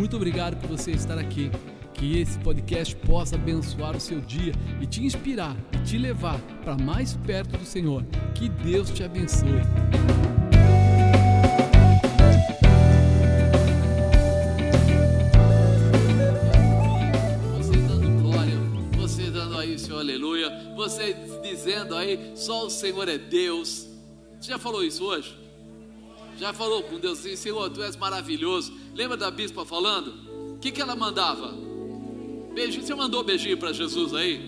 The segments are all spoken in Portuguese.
Muito obrigado por você estar aqui. Que esse podcast possa abençoar o seu dia e te inspirar e te levar para mais perto do Senhor. Que Deus te abençoe. Você dando glória, você dando aí seu aleluia, você dizendo aí, só o Senhor é Deus. Você já falou isso hoje? Já falou com Deus assim, Senhor, tu és maravilhoso. Lembra da bispa falando? O que, que ela mandava? Beijinho, você mandou beijinho para Jesus aí?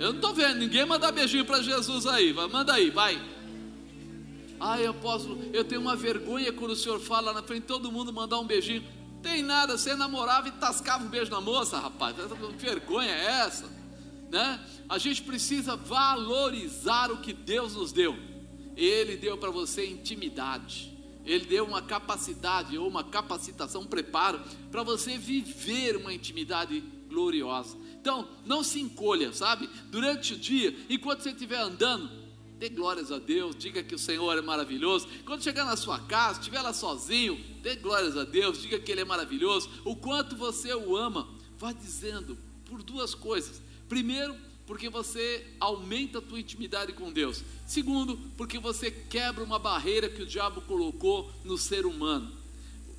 Eu não estou vendo ninguém mandar beijinho para Jesus aí. Vai, manda aí, vai. Ai, apóstolo, eu tenho uma vergonha quando o senhor fala na frente todo mundo mandar um beijinho. Tem nada, você namorava e tascava um beijo na moça, rapaz. Que vergonha é essa? Né? A gente precisa valorizar o que Deus nos deu. Ele deu para você intimidade. Ele deu uma capacidade ou uma capacitação, um preparo para você viver uma intimidade gloriosa. Então, não se encolha, sabe? Durante o dia, enquanto você estiver andando, dê glórias a Deus, diga que o Senhor é maravilhoso. Quando chegar na sua casa, estiver lá sozinho, dê glórias a Deus, diga que Ele é maravilhoso. O quanto você o ama, vá dizendo por duas coisas. Primeiro, porque você aumenta a tua intimidade com Deus. Segundo, porque você quebra uma barreira que o diabo colocou no ser humano.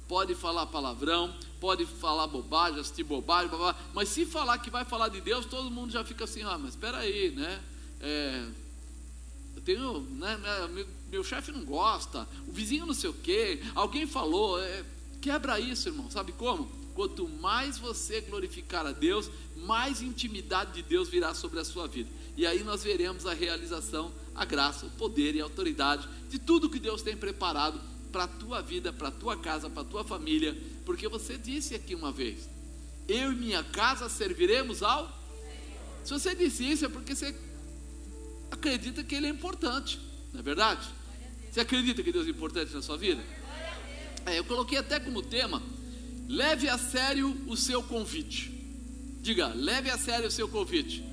Pode falar palavrão, pode falar bobagem, assistir bobagem, bobagem, mas se falar que vai falar de Deus, todo mundo já fica assim, ah, mas espera aí, né? É, eu tenho, né, meu, meu chefe não gosta, o vizinho não sei o quê, alguém falou, é, quebra isso, irmão, sabe como? Quanto mais você glorificar a Deus, mais intimidade de Deus virá sobre a sua vida. E aí nós veremos a realização, a graça, o poder e a autoridade de tudo que Deus tem preparado para a tua vida, para a tua casa, para a tua família, porque você disse aqui uma vez: Eu e minha casa serviremos ao. Se você disse isso é porque você acredita que Ele é importante, não é verdade? Você acredita que Deus é importante na sua vida? É, eu coloquei até como tema: leve a sério o seu convite. Diga, leve a sério o seu convite.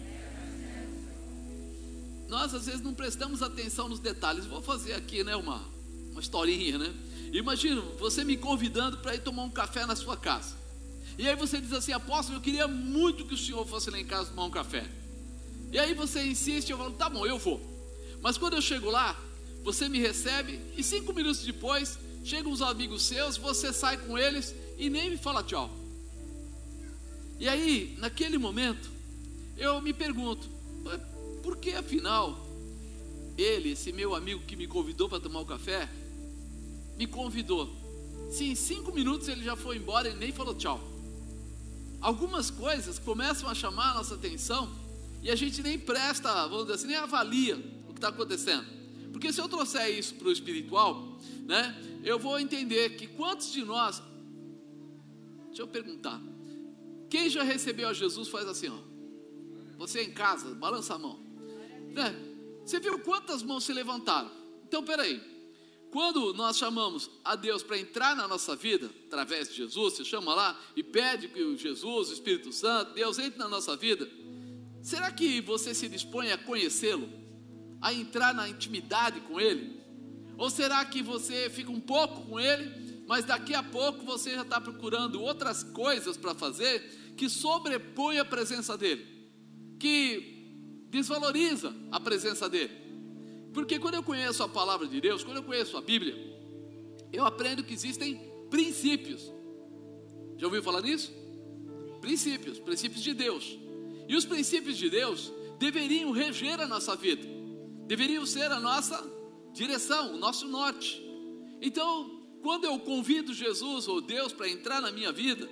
Nós às vezes não prestamos atenção nos detalhes. Vou fazer aqui, né, uma, uma historinha, né? Imagina você me convidando para ir tomar um café na sua casa. E aí você diz assim, apóstolo, eu queria muito que o senhor fosse lá em casa tomar um café. E aí você insiste, eu falo, tá bom, eu vou. Mas quando eu chego lá, você me recebe e cinco minutos depois chegam os amigos seus, você sai com eles e nem me fala tchau. E aí, naquele momento, eu me pergunto, por que afinal ele, esse meu amigo que me convidou para tomar o um café, me convidou? Se em cinco minutos ele já foi embora e nem falou tchau. Algumas coisas começam a chamar a nossa atenção e a gente nem presta, vamos dizer assim, nem avalia o que está acontecendo. Porque se eu trouxer isso para o espiritual, né, eu vou entender que quantos de nós, deixa eu perguntar, quem já recebeu a Jesus faz assim, ó. Você em casa, balança a mão. Né? Você viu quantas mãos se levantaram? Então, peraí. Quando nós chamamos a Deus para entrar na nossa vida, através de Jesus, você chama lá e pede que Jesus, o Espírito Santo, Deus entre na nossa vida, será que você se dispõe a conhecê-lo? A entrar na intimidade com Ele? Ou será que você fica um pouco com Ele, mas daqui a pouco você já está procurando outras coisas para fazer que sobrepõe a presença dEle? Que desvaloriza a presença dEle? Porque quando eu conheço a palavra de Deus, quando eu conheço a Bíblia, eu aprendo que existem princípios. Já ouviu falar nisso? Princípios, princípios de Deus. E os princípios de Deus deveriam reger a nossa vida, deveriam ser a nossa direção, o nosso norte. Então, quando eu convido Jesus ou Deus para entrar na minha vida,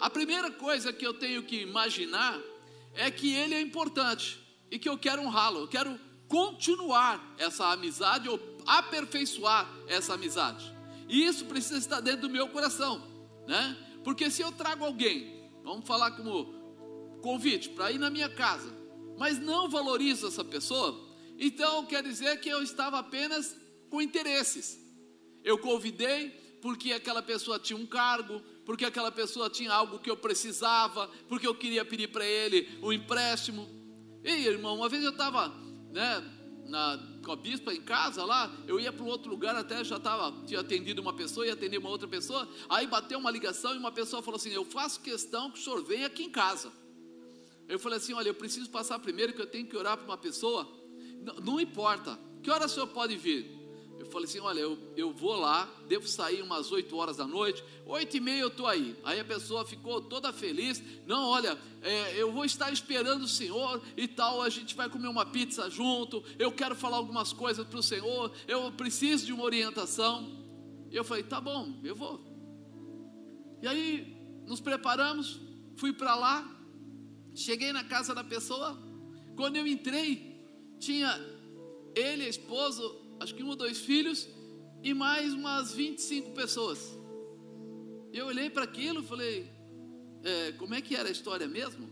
a primeira coisa que eu tenho que imaginar é que Ele é importante e que eu quero honrá-lo, eu quero continuar essa amizade ou aperfeiçoar essa amizade. E isso precisa estar dentro do meu coração, né? Porque se eu trago alguém, vamos falar como convite para ir na minha casa, mas não valorizo essa pessoa, então quer dizer que eu estava apenas com interesses. Eu convidei porque aquela pessoa tinha um cargo, porque aquela pessoa tinha algo que eu precisava, porque eu queria pedir para ele um empréstimo. Ei, irmão, uma vez eu estava né, com a bispa em casa lá, eu ia para um outro lugar, até já estava, tinha atendido uma pessoa, ia atender uma outra pessoa, aí bateu uma ligação e uma pessoa falou assim: Eu faço questão que o senhor venha aqui em casa. Eu falei assim: Olha, eu preciso passar primeiro que eu tenho que orar para uma pessoa. Não, não importa, que hora o senhor pode vir? Eu falei assim: olha, eu, eu vou lá, devo sair umas 8 horas da noite, 8 e meia eu estou aí. Aí a pessoa ficou toda feliz: não, olha, é, eu vou estar esperando o Senhor e tal, a gente vai comer uma pizza junto. Eu quero falar algumas coisas para o Senhor, eu preciso de uma orientação. Eu falei: tá bom, eu vou. E aí nos preparamos, fui para lá, cheguei na casa da pessoa. Quando eu entrei, tinha ele, a esposa, acho que um ou dois filhos e mais umas 25 pessoas. Eu olhei para aquilo e falei: é, como é que era a história mesmo?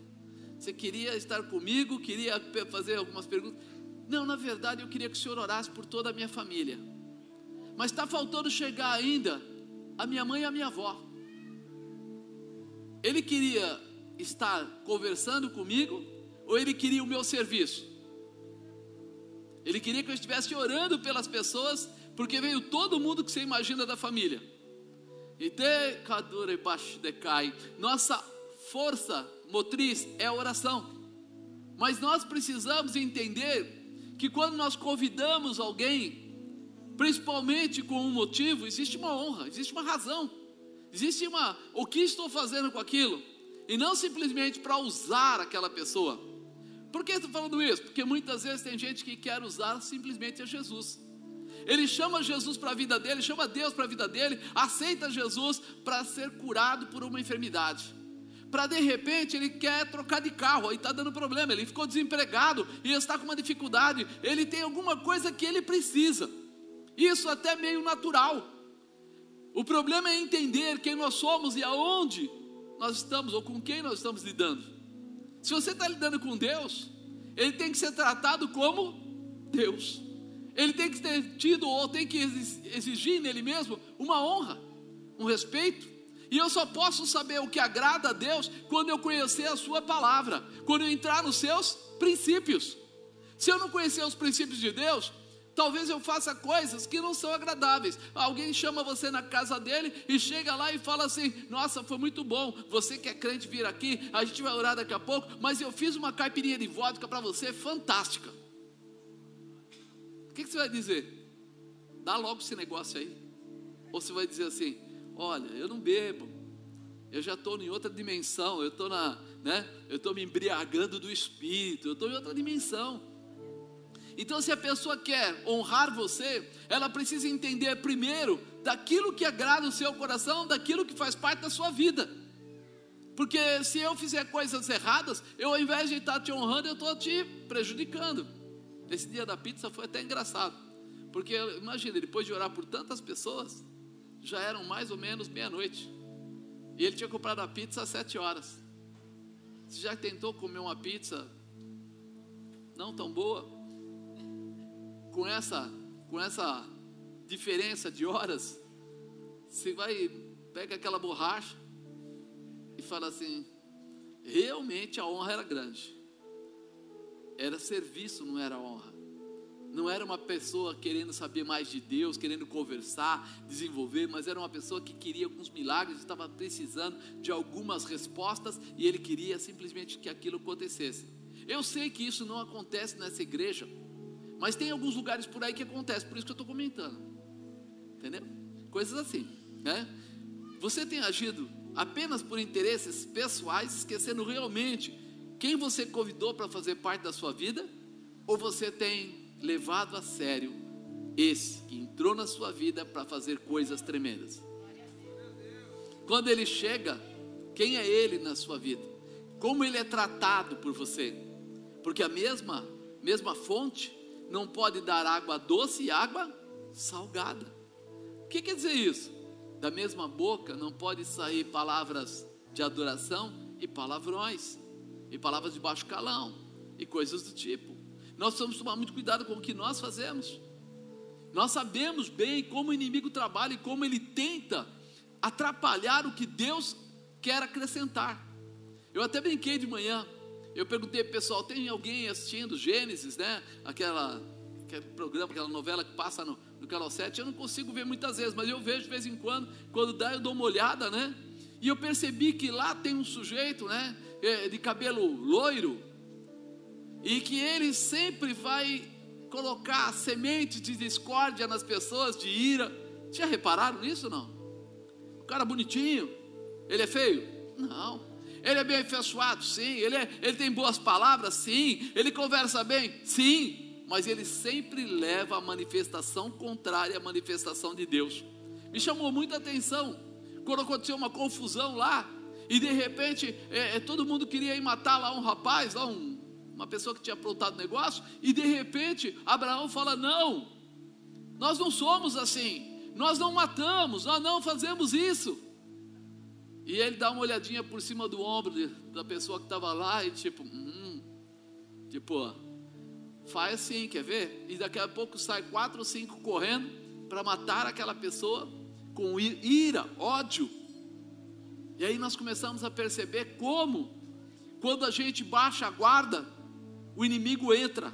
Você queria estar comigo, queria fazer algumas perguntas? Não, na verdade eu queria que o senhor orasse por toda a minha família. Mas está faltando chegar ainda a minha mãe e a minha avó. Ele queria estar conversando comigo ou ele queria o meu serviço? Ele queria que eu estivesse orando pelas pessoas, porque veio todo mundo que você imagina da família. E decadura e decai. Nossa força motriz é a oração. Mas nós precisamos entender que quando nós convidamos alguém, principalmente com um motivo, existe uma honra, existe uma razão, existe uma o que estou fazendo com aquilo, e não simplesmente para usar aquela pessoa. Por que estou falando isso? Porque muitas vezes tem gente que quer usar simplesmente a Jesus. Ele chama Jesus para a vida dele, chama Deus para a vida dele, aceita Jesus para ser curado por uma enfermidade. Para de repente ele quer trocar de carro, aí está dando problema, ele ficou desempregado e está com uma dificuldade, ele tem alguma coisa que ele precisa. Isso até meio natural. O problema é entender quem nós somos e aonde nós estamos ou com quem nós estamos lidando. Se você está lidando com Deus, ele tem que ser tratado como Deus. Ele tem que ter tido ou tem que exigir nele mesmo uma honra, um respeito. E eu só posso saber o que agrada a Deus quando eu conhecer a Sua palavra, quando eu entrar nos seus princípios. Se eu não conhecer os princípios de Deus, Talvez eu faça coisas que não são agradáveis. Alguém chama você na casa dele e chega lá e fala assim: Nossa, foi muito bom. Você que é crente vir aqui, a gente vai orar daqui a pouco. Mas eu fiz uma caipirinha de vodka para você, fantástica. O que, que você vai dizer? Dá logo esse negócio aí. Ou você vai dizer assim: Olha, eu não bebo. Eu já estou em outra dimensão. Eu estou na, né? Eu estou me embriagando do espírito. Eu estou em outra dimensão. Então, se a pessoa quer honrar você, ela precisa entender primeiro daquilo que agrada o seu coração, daquilo que faz parte da sua vida. Porque se eu fizer coisas erradas, eu ao invés de estar te honrando, eu estou te prejudicando. Esse dia da pizza foi até engraçado. Porque imagina, depois de orar por tantas pessoas, já eram mais ou menos meia-noite. E ele tinha comprado a pizza às sete horas. Você já tentou comer uma pizza não tão boa? Com essa, com essa diferença de horas, você vai, pega aquela borracha e fala assim: realmente a honra era grande, era serviço, não era honra. Não era uma pessoa querendo saber mais de Deus, querendo conversar, desenvolver, mas era uma pessoa que queria alguns milagres, estava precisando de algumas respostas e ele queria simplesmente que aquilo acontecesse. Eu sei que isso não acontece nessa igreja, mas tem alguns lugares por aí que acontece, por isso que eu estou comentando. Entendeu? Coisas assim, né? Você tem agido apenas por interesses pessoais, esquecendo realmente quem você convidou para fazer parte da sua vida? Ou você tem levado a sério esse que entrou na sua vida para fazer coisas tremendas? Quando ele chega, quem é ele na sua vida? Como ele é tratado por você? Porque a mesma mesma fonte não pode dar água doce e água salgada. O que quer dizer isso? Da mesma boca não pode sair palavras de adoração e palavrões, e palavras de baixo calão, e coisas do tipo. Nós precisamos tomar muito cuidado com o que nós fazemos. Nós sabemos bem como o inimigo trabalha e como ele tenta atrapalhar o que Deus quer acrescentar. Eu até brinquei de manhã, eu perguntei pessoal, tem alguém assistindo Gênesis, né? Aquela aquele programa, aquela novela que passa no, no Canal 7, eu não consigo ver muitas vezes, mas eu vejo de vez em quando, quando dá eu dou uma olhada, né? E eu percebi que lá tem um sujeito, né? É, de cabelo loiro, e que ele sempre vai colocar semente de discórdia nas pessoas, de ira. Já repararam nisso não? O cara bonitinho, ele é feio? Não. Ele é bem afeiçoado? Sim. Ele, é, ele tem boas palavras? Sim. Ele conversa bem? Sim. Mas ele sempre leva a manifestação contrária à manifestação de Deus. Me chamou muita atenção quando aconteceu uma confusão lá e de repente é, é, todo mundo queria ir matar lá um rapaz, lá um, uma pessoa que tinha aprontado negócio, e de repente Abraão fala: Não, nós não somos assim, nós não matamos, nós não fazemos isso. E ele dá uma olhadinha por cima do ombro de, da pessoa que estava lá e tipo, hum, tipo, faz assim, quer ver? E daqui a pouco sai quatro ou cinco correndo para matar aquela pessoa com ira, ódio. E aí nós começamos a perceber como, quando a gente baixa a guarda, o inimigo entra.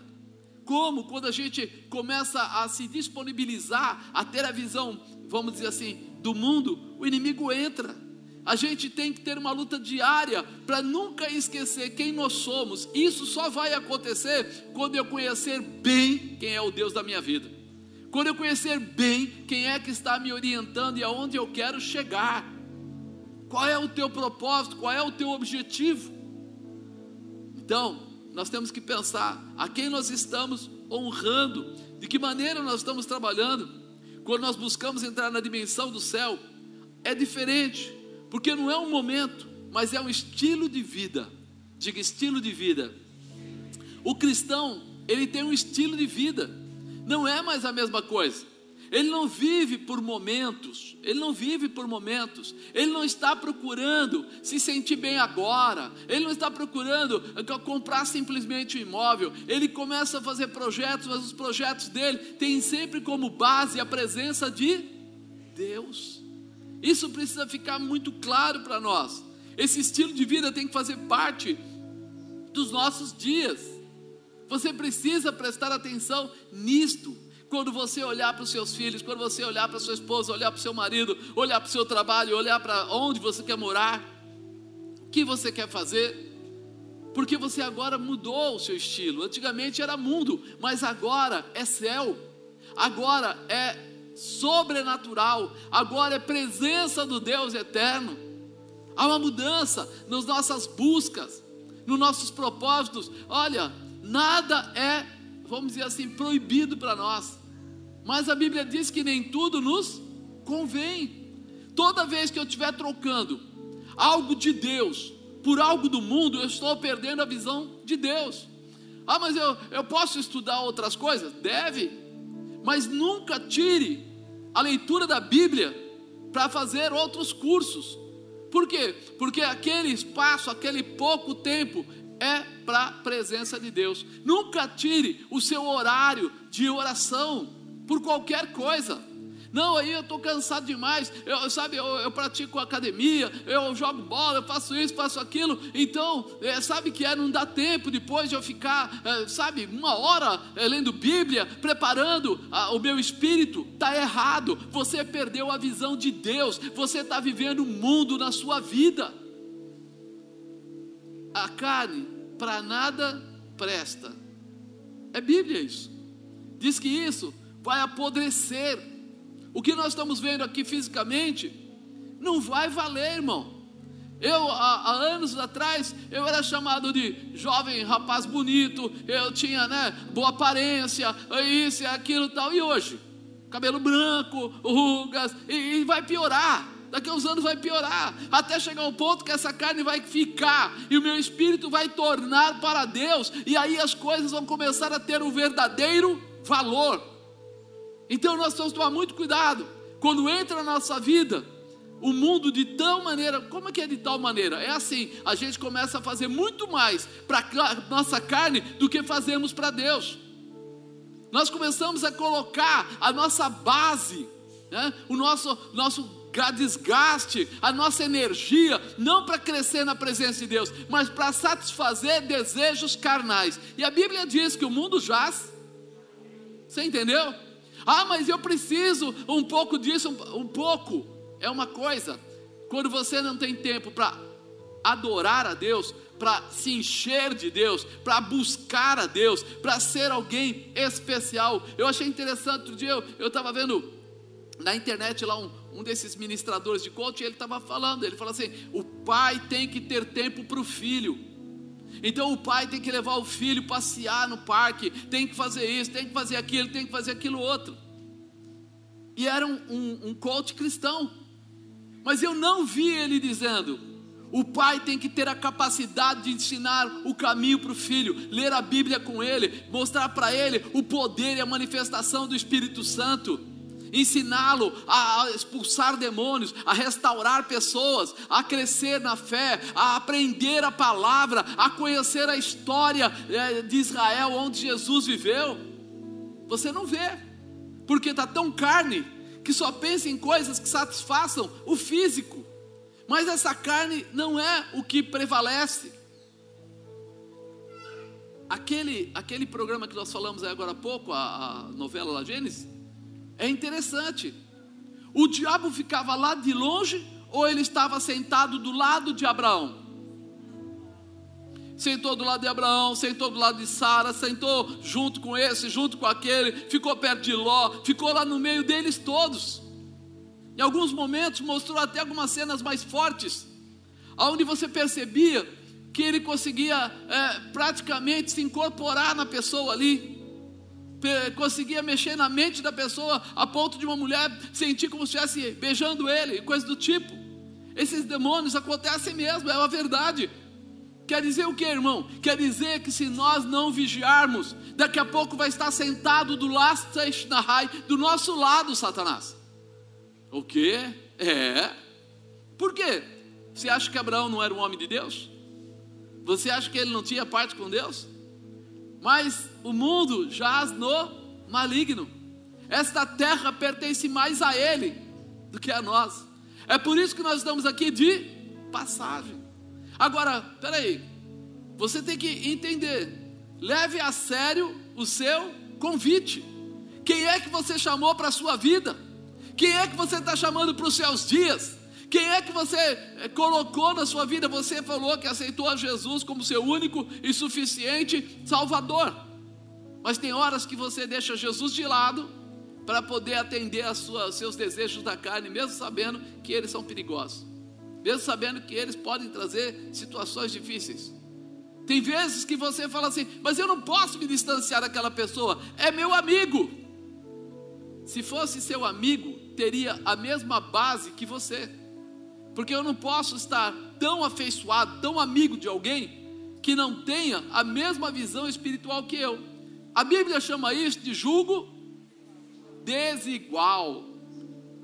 Como, quando a gente começa a se disponibilizar, a ter a visão, vamos dizer assim, do mundo, o inimigo entra. A gente tem que ter uma luta diária para nunca esquecer quem nós somos. Isso só vai acontecer quando eu conhecer bem quem é o Deus da minha vida. Quando eu conhecer bem quem é que está me orientando e aonde eu quero chegar. Qual é o teu propósito? Qual é o teu objetivo? Então, nós temos que pensar a quem nós estamos honrando, de que maneira nós estamos trabalhando. Quando nós buscamos entrar na dimensão do céu, é diferente, porque não é um momento, mas é um estilo de vida. Diga estilo de vida. O cristão, ele tem um estilo de vida, não é mais a mesma coisa. Ele não vive por momentos, ele não vive por momentos, ele não está procurando se sentir bem agora, ele não está procurando comprar simplesmente um imóvel, ele começa a fazer projetos, mas os projetos dele têm sempre como base a presença de Deus. Isso precisa ficar muito claro para nós. Esse estilo de vida tem que fazer parte dos nossos dias. Você precisa prestar atenção nisto. Quando você olhar para os seus filhos, quando você olhar para sua esposa, olhar para o seu marido, olhar para o seu trabalho, olhar para onde você quer morar, o que você quer fazer, porque você agora mudou o seu estilo. Antigamente era mundo, mas agora é céu, agora é sobrenatural, agora é presença do Deus eterno. Há uma mudança nas nossas buscas, nos nossos propósitos. Olha, nada é vamos dizer assim, proibido para nós. Mas a Bíblia diz que nem tudo nos convém. Toda vez que eu estiver trocando algo de Deus por algo do mundo, eu estou perdendo a visão de Deus. Ah, mas eu, eu posso estudar outras coisas? Deve, mas nunca tire a leitura da Bíblia para fazer outros cursos. Por quê? Porque aquele espaço, aquele pouco tempo, é para a presença de Deus. Nunca tire o seu horário de oração por qualquer coisa. Não, aí eu estou cansado demais. Eu, sabe, eu, eu, pratico academia, eu jogo bola, eu faço isso, faço aquilo. Então, é, sabe que é, não dá tempo depois de eu ficar, é, sabe, uma hora é, lendo Bíblia, preparando a, o meu espírito. Está errado. Você perdeu a visão de Deus. Você está vivendo o mundo na sua vida a carne para nada presta. É Bíblia isso. Diz que isso vai apodrecer. O que nós estamos vendo aqui fisicamente não vai valer, irmão. Eu, há, há, anos atrás, eu era chamado de jovem rapaz bonito, eu tinha, né, boa aparência, isso e aquilo tal. E hoje? Cabelo branco, rugas, e, e vai piorar daqui a uns anos vai piorar, até chegar um ponto que essa carne vai ficar e o meu espírito vai tornar para Deus, e aí as coisas vão começar a ter um verdadeiro valor. Então nós temos que tomar muito cuidado quando entra na nossa vida o mundo de tal maneira, como é que é de tal maneira? É assim, a gente começa a fazer muito mais para nossa carne do que fazemos para Deus. Nós começamos a colocar a nossa base, né? o nosso, nosso desgaste a nossa energia, não para crescer na presença de Deus, mas para satisfazer desejos carnais. E a Bíblia diz que o mundo jaz Você entendeu? Ah, mas eu preciso um pouco disso, um, um pouco é uma coisa. Quando você não tem tempo para adorar a Deus, para se encher de Deus, para buscar a Deus, para ser alguém especial. Eu achei interessante, outro dia eu estava vendo na internet lá um, um desses ministradores de coach, ele estava falando, ele falou assim: o pai tem que ter tempo para o filho. Então o pai tem que levar o filho passear no parque, tem que fazer isso, tem que fazer aquilo, tem que fazer aquilo outro. E era um, um, um coach cristão. Mas eu não vi ele dizendo: o pai tem que ter a capacidade de ensinar o caminho para o filho, ler a Bíblia com ele, mostrar para ele o poder e a manifestação do Espírito Santo ensiná-lo a expulsar demônios, a restaurar pessoas, a crescer na fé, a aprender a palavra, a conhecer a história é, de Israel onde Jesus viveu. Você não vê, porque está tão carne que só pensa em coisas que satisfaçam o físico. Mas essa carne não é o que prevalece. Aquele, aquele programa que nós falamos agora há pouco, a, a novela La Gênesis, é interessante. O diabo ficava lá de longe ou ele estava sentado do lado de Abraão? Sentou do lado de Abraão, sentou do lado de Sara, sentou junto com esse, junto com aquele, ficou perto de Ló, ficou lá no meio deles todos. Em alguns momentos mostrou até algumas cenas mais fortes, onde você percebia que ele conseguia é, praticamente se incorporar na pessoa ali conseguia mexer na mente da pessoa a ponto de uma mulher sentir como se estivesse beijando ele, coisa do tipo. Esses demônios acontecem mesmo, é uma verdade. Quer dizer o que, irmão? Quer dizer que se nós não vigiarmos, daqui a pouco vai estar sentado do do nosso lado, Satanás. O que? É. Por quê? Você acha que Abraão não era um homem de Deus? Você acha que ele não tinha parte com Deus? mas o mundo jaz no maligno. Esta terra pertence mais a Ele do que a nós. É por isso que nós estamos aqui de passagem. Agora, peraí, você tem que entender. Leve a sério o seu convite. Quem é que você chamou para a sua vida? Quem é que você está chamando para os seus dias? Quem é que você eh, colocou na sua vida? Você falou que aceitou a Jesus como seu único e suficiente Salvador. Mas tem horas que você deixa Jesus de lado para poder atender aos seus desejos da carne, mesmo sabendo que eles são perigosos, mesmo sabendo que eles podem trazer situações difíceis. Tem vezes que você fala assim, mas eu não posso me distanciar daquela pessoa, é meu amigo. Se fosse seu amigo, teria a mesma base que você porque eu não posso estar tão afeiçoado, tão amigo de alguém que não tenha a mesma visão espiritual que eu. A Bíblia chama isso de julgo desigual.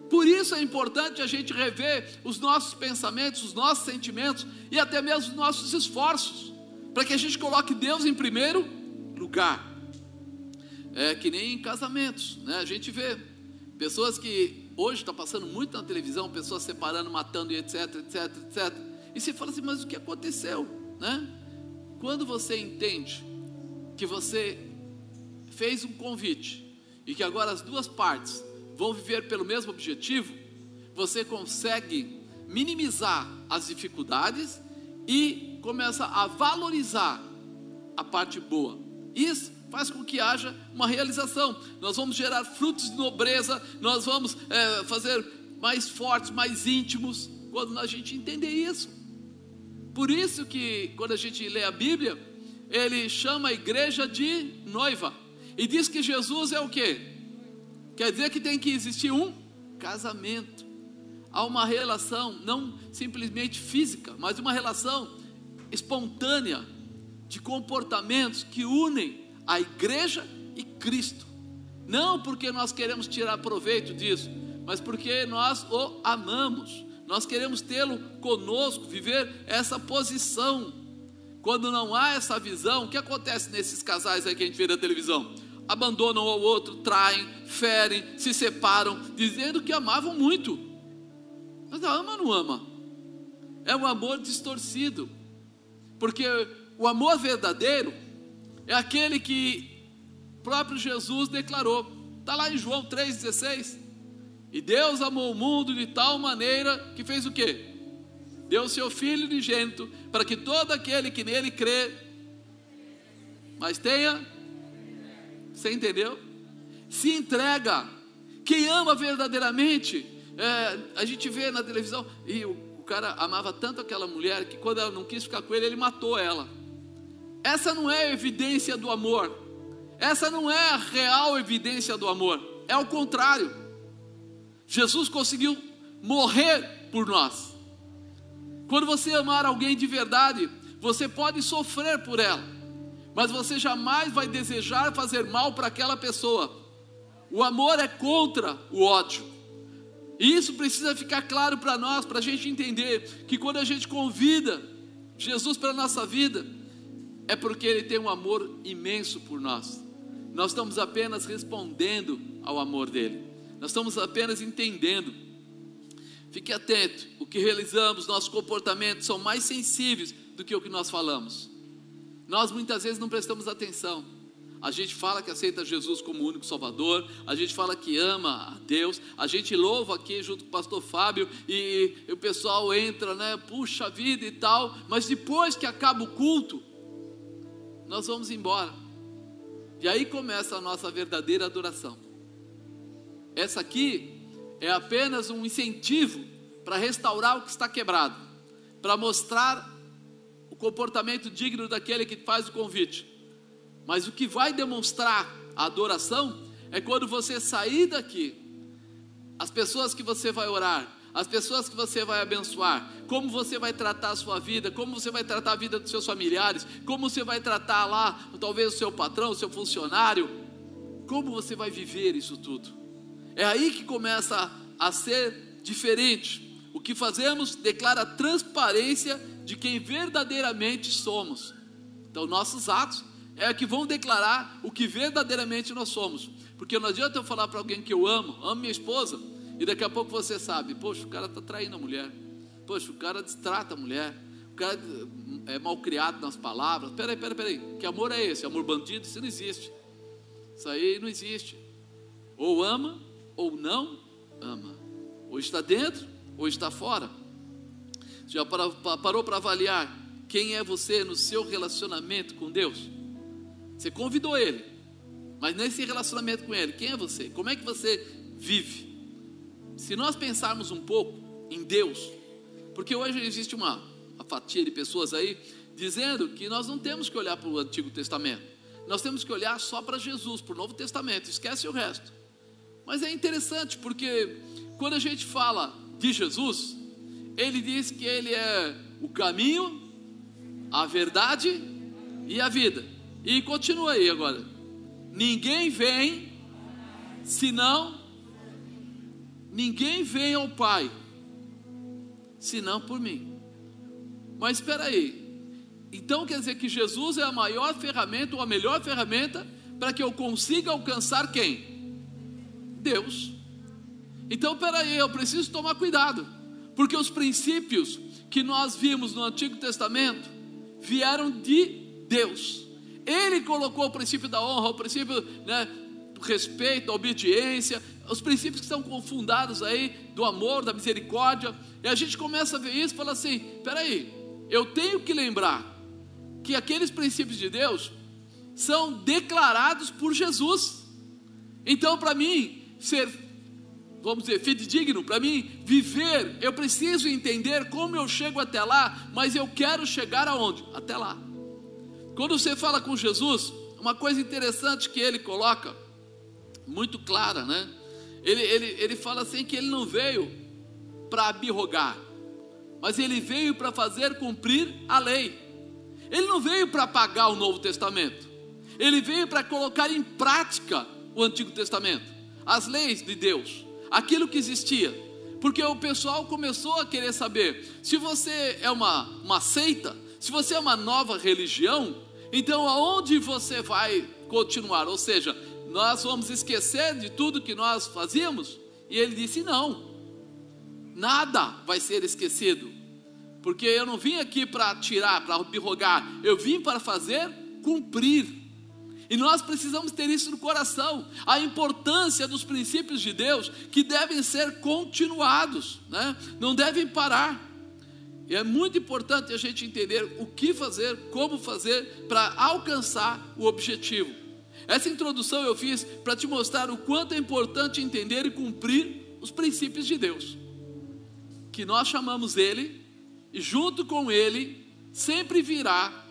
Por isso é importante a gente rever os nossos pensamentos, os nossos sentimentos e até mesmo os nossos esforços, para que a gente coloque Deus em primeiro lugar. É que nem em casamentos, né? A gente vê pessoas que hoje está passando muito na televisão, pessoas separando, matando e etc, etc, etc. E você fala assim, mas o que aconteceu? Né? Quando você entende que você fez um convite e que agora as duas partes vão viver pelo mesmo objetivo, você consegue minimizar as dificuldades e começa a valorizar a parte boa. Isso faz com que haja uma realização. Nós vamos gerar frutos de nobreza, nós vamos é, fazer mais fortes, mais íntimos, quando a gente entender isso. Por isso que quando a gente lê a Bíblia, ele chama a igreja de noiva. E diz que Jesus é o que? Quer dizer que tem que existir um casamento. Há uma relação, não simplesmente física, mas uma relação espontânea de comportamentos que unem a igreja e Cristo. Não porque nós queremos tirar proveito disso, mas porque nós o amamos. Nós queremos tê-lo conosco, viver essa posição. Quando não há essa visão, o que acontece nesses casais aí que a gente vê na televisão? Abandonam ao outro, traem, ferem, se separam, dizendo que amavam muito. Mas ama ou não ama? É um amor distorcido. Porque o amor verdadeiro é aquele que próprio Jesus declarou. Está lá em João 3,16. E Deus amou o mundo de tal maneira que fez o quê? Deu seu Filho unigênito para que todo aquele que nele crê, mas tenha, você entendeu? Se entrega. Quem ama verdadeiramente, é, a gente vê na televisão, e o, o cara amava tanto aquela mulher que quando ela não quis ficar com ele, ele matou ela. Essa não é a evidência do amor. Essa não é a real evidência do amor. É o contrário. Jesus conseguiu morrer por nós. Quando você amar alguém de verdade, você pode sofrer por ela, mas você jamais vai desejar fazer mal para aquela pessoa. O amor é contra o ódio. E isso precisa ficar claro para nós, para a gente entender que quando a gente convida Jesus para a nossa vida, é porque Ele tem um amor imenso por nós. Nós estamos apenas respondendo ao amor dele. Nós estamos apenas entendendo. Fique atento, o que realizamos, nossos comportamentos são mais sensíveis do que o que nós falamos. Nós muitas vezes não prestamos atenção. A gente fala que aceita Jesus como único Salvador, a gente fala que ama a Deus, a gente louva aqui junto com o pastor Fábio e, e o pessoal entra, né? Puxa vida e tal, mas depois que acaba o culto, nós vamos embora. E aí começa a nossa verdadeira adoração. Essa aqui é apenas um incentivo para restaurar o que está quebrado, para mostrar o comportamento digno daquele que faz o convite. Mas o que vai demonstrar a adoração é quando você sair daqui, as pessoas que você vai orar, as pessoas que você vai abençoar, como você vai tratar a sua vida, como você vai tratar a vida dos seus familiares, como você vai tratar lá, talvez o seu patrão, o seu funcionário, como você vai viver isso tudo. É aí que começa a ser diferente. O que fazemos declara a transparência de quem verdadeiramente somos. Então, nossos atos é que vão declarar o que verdadeiramente nós somos. Porque não adianta eu falar para alguém que eu amo, amo minha esposa, e daqui a pouco você sabe, poxa, o cara está traindo a mulher, poxa, o cara destrata a mulher, o cara é mal criado nas palavras. Peraí, peraí, peraí, que amor é esse? Amor bandido? Isso não existe. Isso aí não existe. Ou ama ou não ama. Ou está dentro ou está fora. Já parou para avaliar quem é você no seu relacionamento com Deus? Você convidou Ele, mas nesse relacionamento com Ele, quem é você? Como é que você vive? Se nós pensarmos um pouco em Deus, porque hoje existe uma, uma fatia de pessoas aí dizendo que nós não temos que olhar para o Antigo Testamento, nós temos que olhar só para Jesus, para o Novo Testamento, esquece o resto. Mas é interessante porque quando a gente fala de Jesus, ele diz que ele é o caminho, a verdade e a vida. E continua aí agora. Ninguém vem senão ninguém vem ao Pai senão por mim. Mas espera aí. Então quer dizer que Jesus é a maior ferramenta ou a melhor ferramenta para que eu consiga alcançar quem? Deus. Então, peraí, eu preciso tomar cuidado, porque os princípios que nós vimos no Antigo Testamento vieram de Deus. Ele colocou o princípio da honra, o princípio né, do respeito, da obediência, os princípios que estão confundados aí do amor, da misericórdia. E a gente começa a ver isso e fala assim: peraí, eu tenho que lembrar que aqueles princípios de Deus são declarados por Jesus. Então, para mim, ser, vamos dizer, fidedigno, para mim viver, eu preciso entender como eu chego até lá, mas eu quero chegar aonde? Até lá. Quando você fala com Jesus, uma coisa interessante que ele coloca, muito clara, né? Ele, ele, ele fala assim que ele não veio para abirrogar, mas ele veio para fazer cumprir a lei. Ele não veio para pagar o Novo Testamento, ele veio para colocar em prática o Antigo Testamento as leis de Deus, aquilo que existia. Porque o pessoal começou a querer saber: se você é uma, uma seita, se você é uma nova religião, então aonde você vai continuar? Ou seja, nós vamos esquecer de tudo que nós fazíamos? E ele disse: não, nada vai ser esquecido, porque eu não vim aqui para tirar, para rogar, eu vim para fazer cumprir. E nós precisamos ter isso no coração, a importância dos princípios de Deus que devem ser continuados, né? não devem parar. E é muito importante a gente entender o que fazer, como fazer para alcançar o objetivo. Essa introdução eu fiz para te mostrar o quanto é importante entender e cumprir os princípios de Deus, que nós chamamos Ele, e junto com Ele sempre virá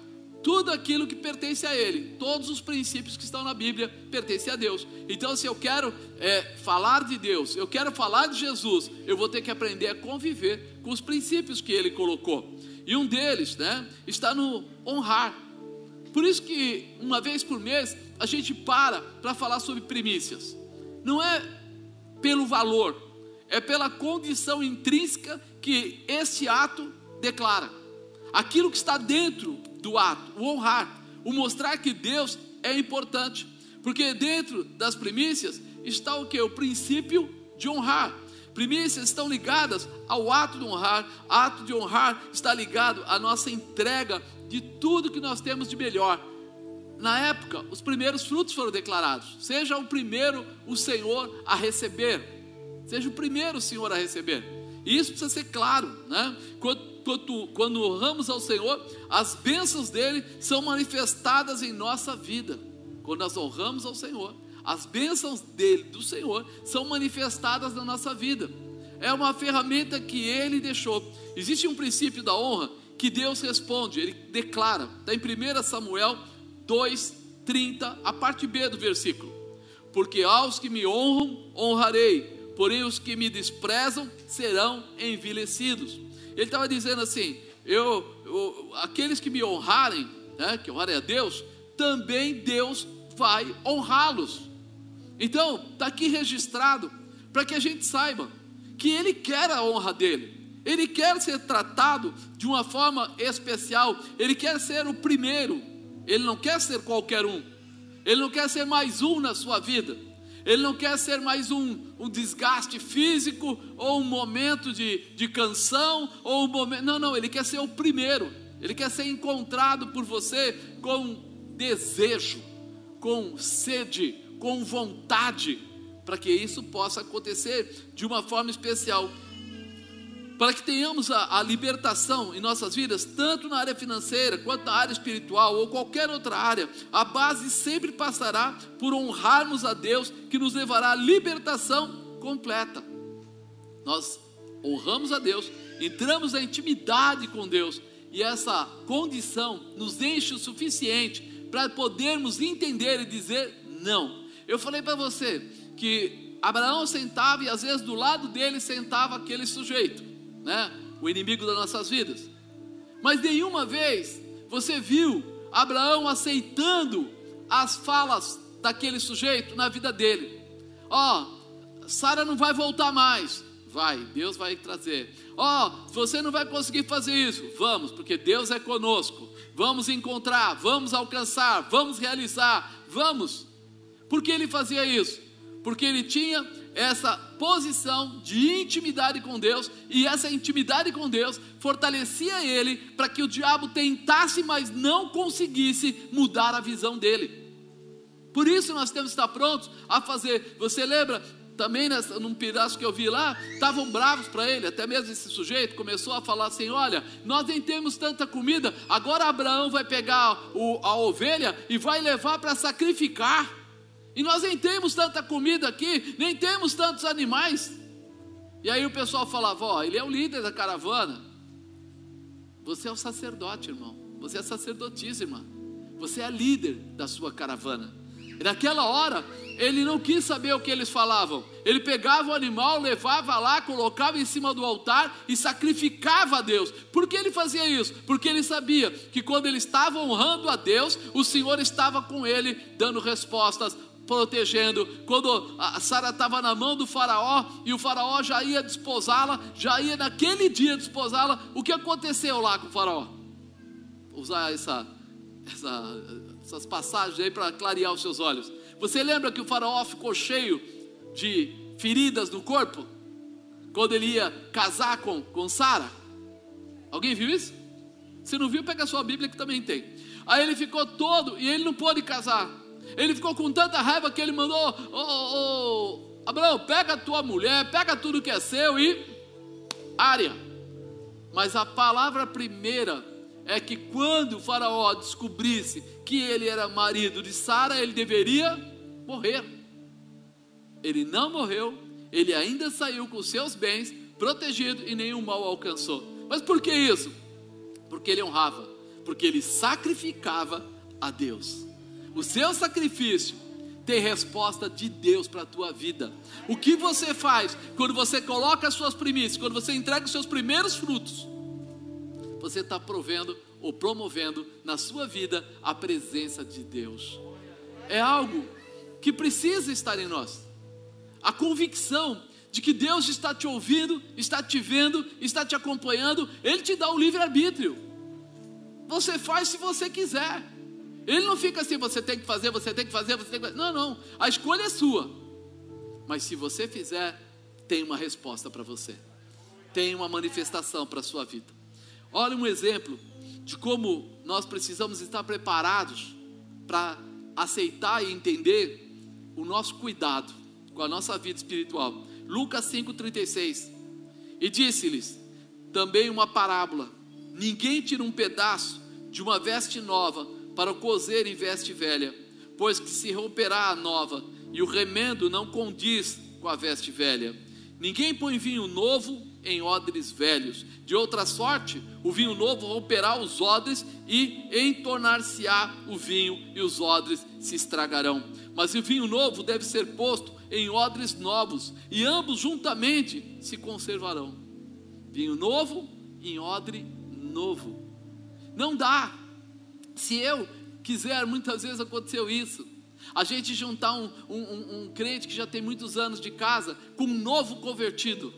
tudo aquilo que pertence a Ele, todos os princípios que estão na Bíblia pertencem a Deus. Então, se eu quero é, falar de Deus, eu quero falar de Jesus, eu vou ter que aprender a conviver com os princípios que Ele colocou. E um deles, né, está no honrar. Por isso que uma vez por mês a gente para para falar sobre primícias. Não é pelo valor, é pela condição intrínseca que esse ato declara. Aquilo que está dentro do ato, o honrar, o mostrar que Deus é importante. Porque dentro das primícias está o que? O princípio de honrar. Primícias estão ligadas ao ato de honrar. Ato de honrar está ligado à nossa entrega de tudo que nós temos de melhor. Na época, os primeiros frutos foram declarados. Seja o primeiro o Senhor a receber. Seja o primeiro o Senhor a receber. Isso precisa ser claro, né? Quando quando, quando honramos ao Senhor, as bênçãos dele são manifestadas em nossa vida. Quando nós honramos ao Senhor, as bênçãos dele, do Senhor, são manifestadas na nossa vida. É uma ferramenta que ele deixou. Existe um princípio da honra que Deus responde, ele declara, está em 1 Samuel 2, 30, a parte B do versículo. Porque aos que me honram, honrarei, porém os que me desprezam serão envelhecidos. Ele estava dizendo assim: eu, eu, aqueles que me honrarem, né, que honrarem a Deus, também Deus vai honrá-los. Então, está aqui registrado para que a gente saiba que Ele quer a honra dele, Ele quer ser tratado de uma forma especial, Ele quer ser o primeiro, Ele não quer ser qualquer um, Ele não quer ser mais um na sua vida. Ele não quer ser mais um, um desgaste físico, ou um momento de, de canção, ou um momento. Não, não, ele quer ser o primeiro. Ele quer ser encontrado por você com desejo, com sede, com vontade, para que isso possa acontecer de uma forma especial para que tenhamos a, a, libertação em nossas vidas, tanto na área financeira, quanto na área espiritual ou qualquer outra área, a base sempre passará por honrarmos a Deus, que nos levará à libertação completa. Nós honramos a Deus, entramos na intimidade com Deus, e essa condição nos enche o suficiente para podermos entender e dizer não. Eu falei para você que Abraão sentava e às vezes do lado dele sentava aquele sujeito né? O inimigo das nossas vidas. Mas nenhuma vez você viu Abraão aceitando as falas daquele sujeito na vida dele. Ó, oh, Sara não vai voltar mais. Vai, Deus vai trazer. Ó, oh, você não vai conseguir fazer isso. Vamos, porque Deus é conosco. Vamos encontrar, vamos alcançar, vamos realizar, vamos. Por que ele fazia isso? Porque ele tinha essa posição de intimidade com Deus, e essa intimidade com Deus fortalecia ele para que o diabo tentasse, mas não conseguisse mudar a visão dele. Por isso nós temos que estar prontos a fazer. Você lembra também nessa, num pedaço que eu vi lá, estavam bravos para ele, até mesmo esse sujeito começou a falar assim: olha, nós nem temos tanta comida, agora Abraão vai pegar o, a ovelha e vai levar para sacrificar. E nós nem temos tanta comida aqui, nem temos tantos animais. E aí o pessoal falava: Ó, ele é o líder da caravana. Você é o sacerdote, irmão. Você é sacerdotisa, irmã. Você é líder da sua caravana. E naquela hora, ele não quis saber o que eles falavam. Ele pegava o animal, levava lá, colocava em cima do altar e sacrificava a Deus. Por que ele fazia isso? Porque ele sabia que quando ele estava honrando a Deus, o Senhor estava com ele, dando respostas protegendo. Quando a Sara estava na mão do faraó e o faraó já ia desposá-la, já ia naquele dia desposá-la, o que aconteceu lá com o faraó? Vou usar essa, essa, essas passagens aí para clarear os seus olhos. Você lembra que o faraó ficou cheio de feridas no corpo? Quando ele ia casar com, com Sara? Alguém viu isso? Se não viu, pega a sua Bíblia que também tem. Aí ele ficou todo e ele não pôde casar. Ele ficou com tanta raiva que ele mandou: oh, oh, Abraão, pega a tua mulher, pega tudo que é seu e área. Mas a palavra primeira é que quando o Faraó descobrisse que ele era marido de Sara, ele deveria morrer. Ele não morreu, ele ainda saiu com seus bens protegido e nenhum mal alcançou. Mas por que isso? Porque ele honrava, porque ele sacrificava a Deus. O seu sacrifício tem resposta de Deus para a tua vida. O que você faz quando você coloca as suas primícias, quando você entrega os seus primeiros frutos? Você está provendo ou promovendo na sua vida a presença de Deus. É algo que precisa estar em nós. A convicção de que Deus está te ouvindo, está te vendo, está te acompanhando, Ele te dá o livre-arbítrio. Você faz se você quiser. Ele não fica assim, você tem que fazer, você tem que fazer, você tem que fazer. Não, não. A escolha é sua. Mas se você fizer, tem uma resposta para você. Tem uma manifestação para a sua vida. Olha um exemplo de como nós precisamos estar preparados para aceitar e entender o nosso cuidado com a nossa vida espiritual. Lucas 5,36. E disse-lhes também uma parábola: Ninguém tira um pedaço de uma veste nova para cozer em veste velha, pois que se romperá a nova, e o remendo não condiz com a veste velha. Ninguém põe vinho novo em odres velhos. De outra sorte, o vinho novo romperá os odres e entornar-se-á o vinho e os odres se estragarão. Mas o vinho novo deve ser posto em odres novos, e ambos juntamente se conservarão. Vinho novo em odre novo. Não dá. Se eu quiser, muitas vezes aconteceu isso. A gente juntar um, um, um, crente que já tem muitos anos de casa com um novo convertido.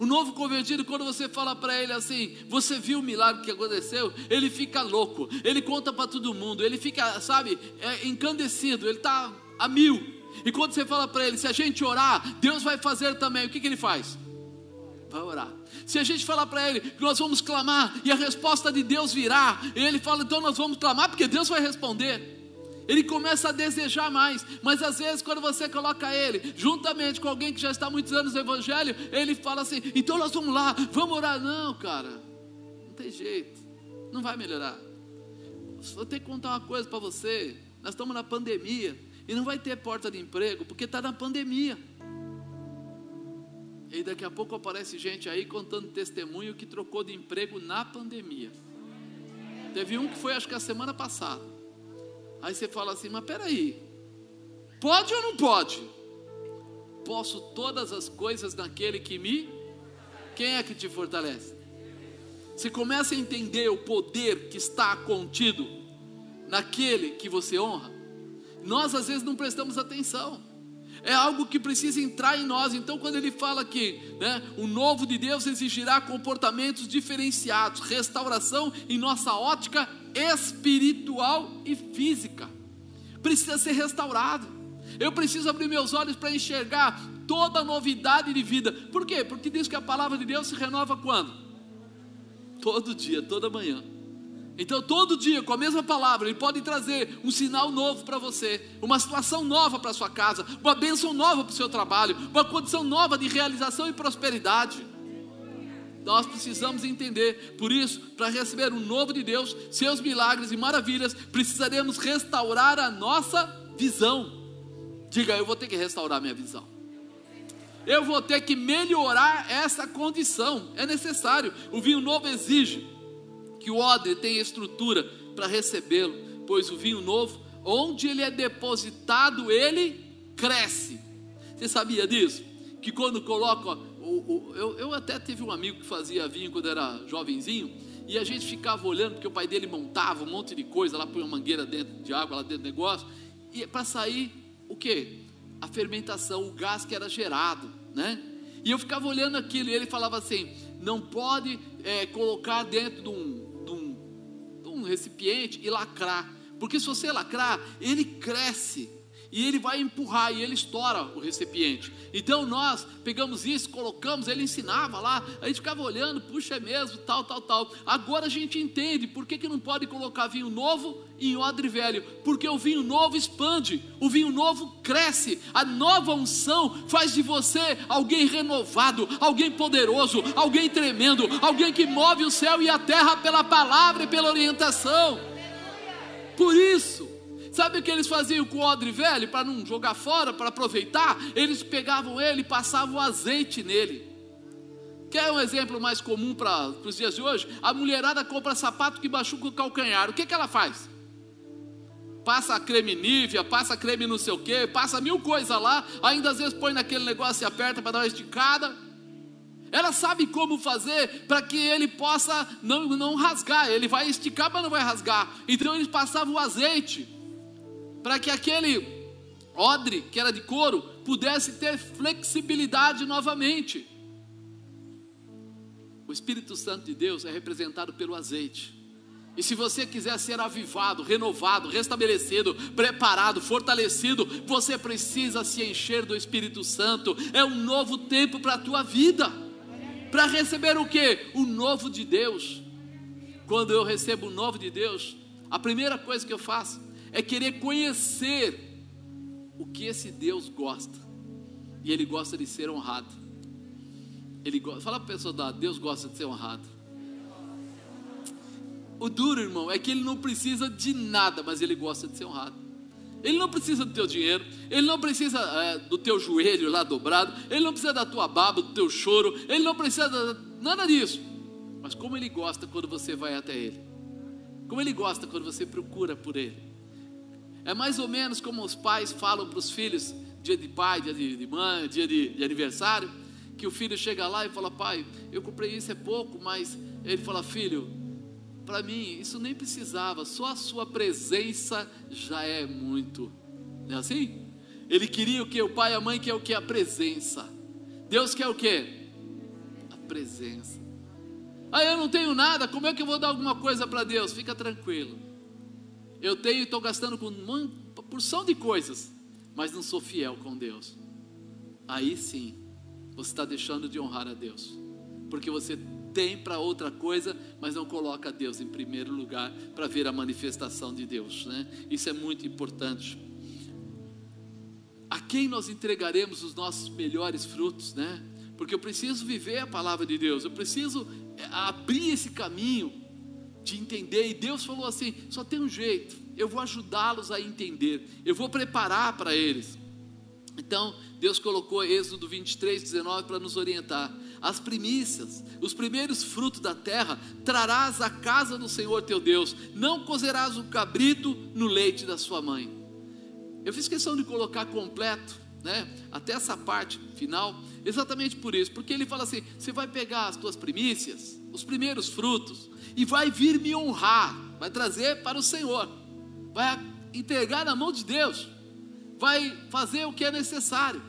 O novo convertido, quando você fala para ele assim, você viu o milagre que aconteceu, ele fica louco, ele conta para todo mundo, ele fica, sabe, é, encandecido, ele está a mil. E quando você fala para ele, se a gente orar, Deus vai fazer também, o que, que ele faz? Vai orar. Se a gente falar para ele que nós vamos clamar e a resposta de Deus virá, ele fala, então nós vamos clamar porque Deus vai responder. Ele começa a desejar mais, mas às vezes quando você coloca ele juntamente com alguém que já está há muitos anos no Evangelho, ele fala assim: então nós vamos lá, vamos orar. Não, cara, não tem jeito, não vai melhorar. Vou ter que contar uma coisa para você: nós estamos na pandemia, e não vai ter porta de emprego porque está na pandemia. E daqui a pouco aparece gente aí contando testemunho que trocou de emprego na pandemia. Teve um que foi acho que a semana passada. Aí você fala assim, mas peraí, pode ou não pode? Posso todas as coisas naquele que me. Quem é que te fortalece? Você começa a entender o poder que está contido naquele que você honra. Nós às vezes não prestamos atenção. É algo que precisa entrar em nós. Então, quando ele fala que né, o novo de Deus exigirá comportamentos diferenciados, restauração em nossa ótica espiritual e física, precisa ser restaurado. Eu preciso abrir meus olhos para enxergar toda a novidade de vida. Por quê? Porque diz que a palavra de Deus se renova quando? Todo dia, toda manhã. Então, todo dia, com a mesma palavra, Ele pode trazer um sinal novo para você, uma situação nova para sua casa, uma bênção nova para o seu trabalho, uma condição nova de realização e prosperidade. Nós precisamos entender, por isso, para receber o novo de Deus, seus milagres e maravilhas, precisaremos restaurar a nossa visão. Diga, eu vou ter que restaurar minha visão. Eu vou ter que melhorar essa condição. É necessário. O vinho novo exige que o odre tem estrutura para recebê-lo, pois o vinho novo, onde ele é depositado, ele cresce. Você sabia disso? Que quando coloca, o, o, eu, eu até tive um amigo que fazia vinho quando era jovenzinho, e a gente ficava olhando, porque o pai dele montava um monte de coisa, lá põe uma mangueira dentro de água, lá dentro do negócio, e para sair o que? A fermentação, o gás que era gerado, né? E eu ficava olhando aquilo, e ele falava assim: não pode é, colocar dentro de um recipiente e lacrar. Porque se você lacrar, ele cresce. E ele vai empurrar e ele estoura o recipiente. Então nós pegamos isso, colocamos, ele ensinava lá, a gente ficava olhando, puxa, é mesmo, tal, tal, tal. Agora a gente entende por que, que não pode colocar vinho novo em odre velho, porque o vinho novo expande, o vinho novo cresce, a nova unção faz de você alguém renovado, alguém poderoso, alguém tremendo, alguém que move o céu e a terra pela palavra e pela orientação. Por isso, Sabe o que eles faziam com o odre velho para não jogar fora, para aproveitar? Eles pegavam ele e passavam azeite nele. Quer um exemplo mais comum para os dias de hoje? A mulherada compra sapato que machuca o calcanhar. O que, que ela faz? Passa creme Nivea, passa creme não sei o que, passa mil coisas lá, ainda às vezes põe naquele negócio e aperta para dar uma esticada. Ela sabe como fazer para que ele possa não, não rasgar. Ele vai esticar, mas não vai rasgar. Então eles passavam o azeite para que aquele odre, que era de couro, pudesse ter flexibilidade novamente. O Espírito Santo de Deus é representado pelo azeite. E se você quiser ser avivado, renovado, restabelecido, preparado, fortalecido, você precisa se encher do Espírito Santo. É um novo tempo para a tua vida. Para receber o que? O novo de Deus. Quando eu recebo o novo de Deus, a primeira coisa que eu faço é querer conhecer o que esse Deus gosta. E ele gosta de ser honrado. Ele fala para a pessoa, Deus gosta de ser honrado. O duro, irmão, é que ele não precisa de nada, mas ele gosta de ser honrado. Ele não precisa do teu dinheiro, ele não precisa é, do teu joelho lá dobrado, ele não precisa da tua baba, do teu choro, ele não precisa nada disso. Mas como ele gosta quando você vai até ele, como ele gosta quando você procura por ele. É mais ou menos como os pais falam para os filhos, dia de pai, dia de, mãe, dia de, de aniversário, que o filho chega lá e fala: Pai, eu comprei isso é pouco, mas ele fala: Filho, para mim isso nem precisava, só a sua presença já é muito. Não é assim? Ele queria o que? O pai e a mãe quer o que? A presença. Deus quer o que? A presença. Ah, eu não tenho nada, como é que eu vou dar alguma coisa para Deus? Fica tranquilo. Eu tenho e estou gastando com uma porção de coisas, mas não sou fiel com Deus. Aí sim, você está deixando de honrar a Deus, porque você tem para outra coisa, mas não coloca Deus em primeiro lugar para ver a manifestação de Deus, né? Isso é muito importante. A quem nós entregaremos os nossos melhores frutos, né? Porque eu preciso viver a palavra de Deus, eu preciso é, abrir esse caminho de entender. E Deus falou assim: só tem um jeito, eu vou ajudá-los a entender, eu vou preparar para eles. Então, Deus colocou Êxodo 23, 19 para nos orientar. As primícias, os primeiros frutos da terra, trarás à casa do Senhor teu Deus, não cozerás o cabrito no leite da sua mãe. Eu fiz questão de colocar completo, né, até essa parte final, exatamente por isso, porque ele fala assim: você vai pegar as tuas primícias, os primeiros frutos, e vai vir me honrar, vai trazer para o Senhor, vai entregar na mão de Deus, vai fazer o que é necessário.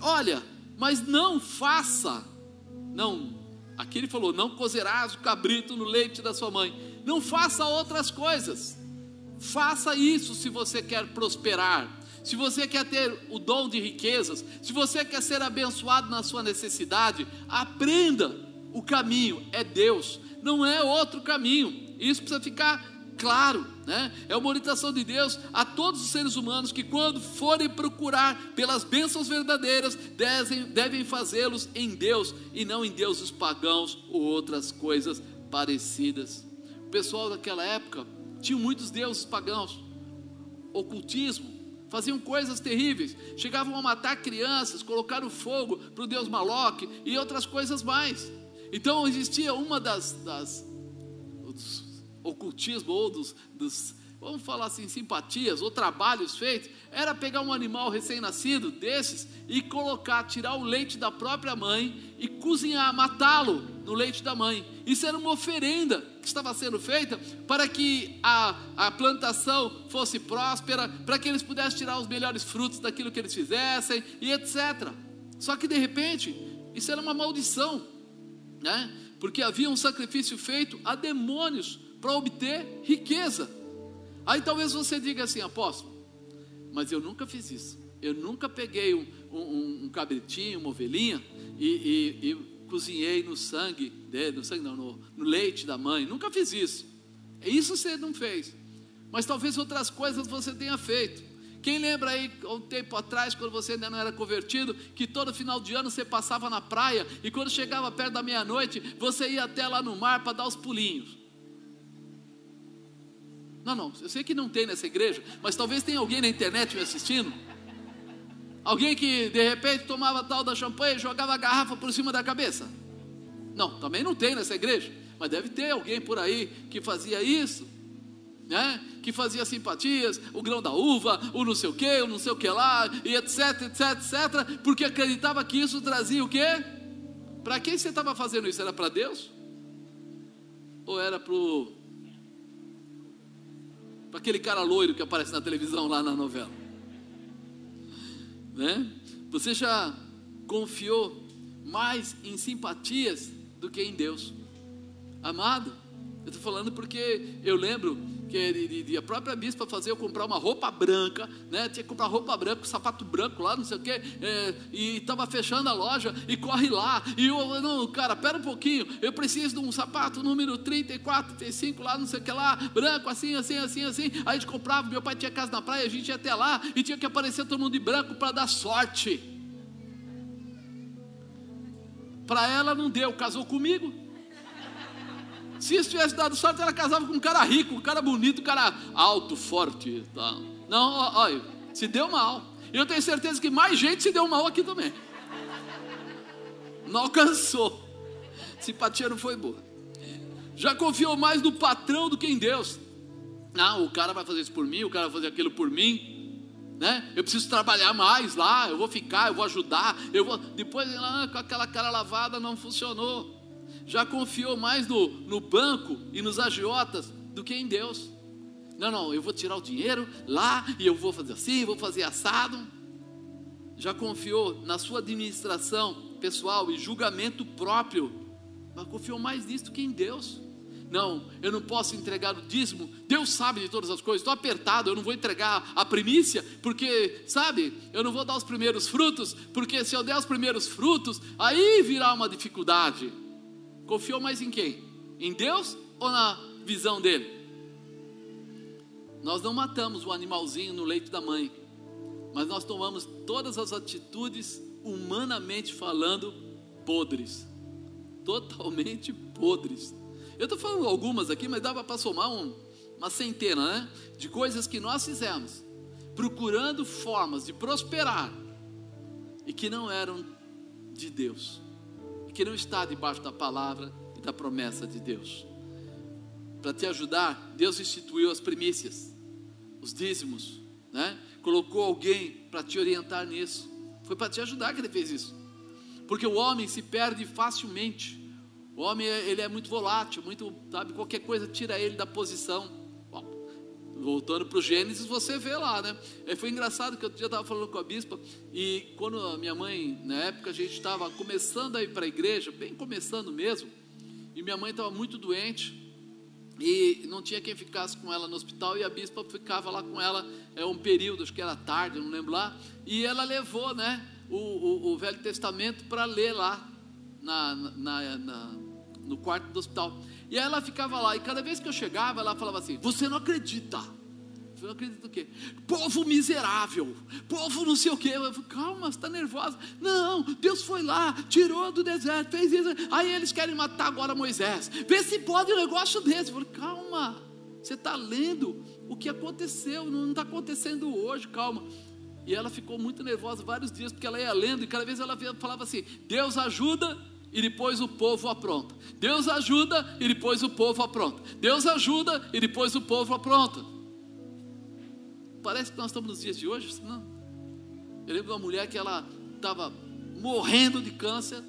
Olha, mas não faça, não, aqui ele falou: não cozerás o cabrito no leite da sua mãe, não faça outras coisas, faça isso se você quer prosperar, se você quer ter o dom de riquezas, se você quer ser abençoado na sua necessidade, aprenda o caminho é Deus, não é outro caminho. Isso precisa ficar claro, né? É uma orientação de Deus a todos os seres humanos que, quando forem procurar pelas bênçãos verdadeiras, devem, devem fazê-los em Deus e não em deuses pagãos ou outras coisas parecidas. O pessoal daquela época tinha muitos deuses pagãos, ocultismo, faziam coisas terríveis, chegavam a matar crianças, colocaram fogo para o deus Maloque e outras coisas mais. Então existia uma das, das dos ocultismo ou dos, dos, vamos falar assim, simpatias ou trabalhos feitos, era pegar um animal recém-nascido desses e colocar, tirar o leite da própria mãe e cozinhar, matá-lo no leite da mãe. Isso era uma oferenda que estava sendo feita para que a, a plantação fosse próspera, para que eles pudessem tirar os melhores frutos daquilo que eles fizessem e etc. Só que de repente, isso era uma maldição né? Porque havia um sacrifício feito a demônios para obter riqueza. Aí talvez você diga assim, apóstolo, Mas eu nunca fiz isso. Eu nunca peguei um, um, um cabritinho, uma ovelhinha e, e, e, cozinhei no sangue dele, no sangue não, no, no leite da mãe. Nunca fiz isso. Isso você não fez. Mas talvez outras coisas você tenha feito. Quem lembra aí, um tempo atrás, quando você ainda não era convertido, que todo final de ano você passava na praia e quando chegava perto da meia-noite, você ia até lá no mar para dar os pulinhos? Não, não, eu sei que não tem nessa igreja, mas talvez tenha alguém na internet me assistindo. Alguém que de repente tomava tal da champanhe e jogava a garrafa por cima da cabeça. Não, também não tem nessa igreja, mas deve ter alguém por aí que fazia isso né? que fazia simpatias, o grão da uva, o não sei o que, o não sei o que lá, e etc, etc, etc, porque acreditava que isso trazia o quê? Para quem você estava fazendo isso? Era para Deus? Ou era para aquele cara loiro que aparece na televisão lá na novela? Né? Você já confiou mais em simpatias do que em Deus? Amado, eu estou falando porque eu lembro que de, a própria bispa fazer eu comprar uma roupa branca, né? Tinha que comprar roupa branca, sapato branco lá, não sei o quê, é, e estava fechando a loja e corre lá. E eu, não, cara, pera um pouquinho, eu preciso de um sapato número 34, 35 lá, não sei o que lá, branco, assim, assim, assim, assim. Aí a gente comprava, meu pai tinha casa na praia, a gente ia até lá e tinha que aparecer todo mundo de branco para dar sorte. Para ela não deu, casou comigo. Se isso tivesse dado sorte, ela casava com um cara rico, um cara bonito, um cara alto, forte. Tá. Não, olha, se deu mal. E eu tenho certeza que mais gente se deu mal aqui também. Não alcançou. Simpatia não foi boa. Já confiou mais no patrão do que em Deus. Ah, o cara vai fazer isso por mim, o cara vai fazer aquilo por mim. Né? Eu preciso trabalhar mais lá, eu vou ficar, eu vou ajudar, eu vou. Depois, ah, com aquela cara lavada não funcionou já confiou mais no, no banco e nos agiotas do que em Deus. Não, não, eu vou tirar o dinheiro lá e eu vou fazer assim, vou fazer assado. Já confiou na sua administração pessoal e julgamento próprio, mas confiou mais nisso do que em Deus. Não, eu não posso entregar o dízimo. Deus sabe de todas as coisas. Estou apertado, eu não vou entregar a primícia, porque, sabe, eu não vou dar os primeiros frutos, porque se eu der os primeiros frutos, aí virá uma dificuldade. Confiou mais em quem? Em Deus ou na visão dele? Nós não matamos o animalzinho no leito da mãe, mas nós tomamos todas as atitudes, humanamente falando, podres. Totalmente podres. Eu estou falando algumas aqui, mas dava para somar um, uma centena né, de coisas que nós fizemos, procurando formas de prosperar e que não eram de Deus que não está debaixo da palavra e da promessa de Deus. Para te ajudar, Deus instituiu as primícias, os dízimos, né? Colocou alguém para te orientar nisso. Foi para te ajudar que ele fez isso. Porque o homem se perde facilmente. O homem ele é muito volátil, muito, sabe, qualquer coisa tira ele da posição voltando para o Gênesis, você vê lá, né? É, foi engraçado que eu já estava falando com a bispa, e quando a minha mãe, na época, a gente estava começando a ir para a igreja, bem começando mesmo, e minha mãe estava muito doente, e não tinha quem ficasse com ela no hospital, e a bispa ficava lá com ela é, um período, acho que era tarde, não lembro lá, e ela levou, né, o, o, o Velho Testamento para ler lá, na, na, na, no quarto do hospital. E ela ficava lá, e cada vez que eu chegava, ela falava assim: Você não acredita. Eu não acredito o quê? Povo miserável, povo não sei o quê. Eu falei, calma, você está nervosa. Não, Deus foi lá, tirou do deserto, fez isso. Aí eles querem matar agora Moisés. Vê se pode um negócio desse. Eu falei, calma, você está lendo o que aconteceu, não está acontecendo hoje, calma. E ela ficou muito nervosa vários dias, porque ela ia lendo, e cada vez ela falava assim: Deus ajuda, e depois o povo apronta. Deus ajuda e depois o povo apronta. Deus ajuda e depois o povo apronta. Parece que nós estamos nos dias de hoje, não? Eu lembro de uma mulher que ela estava morrendo de câncer,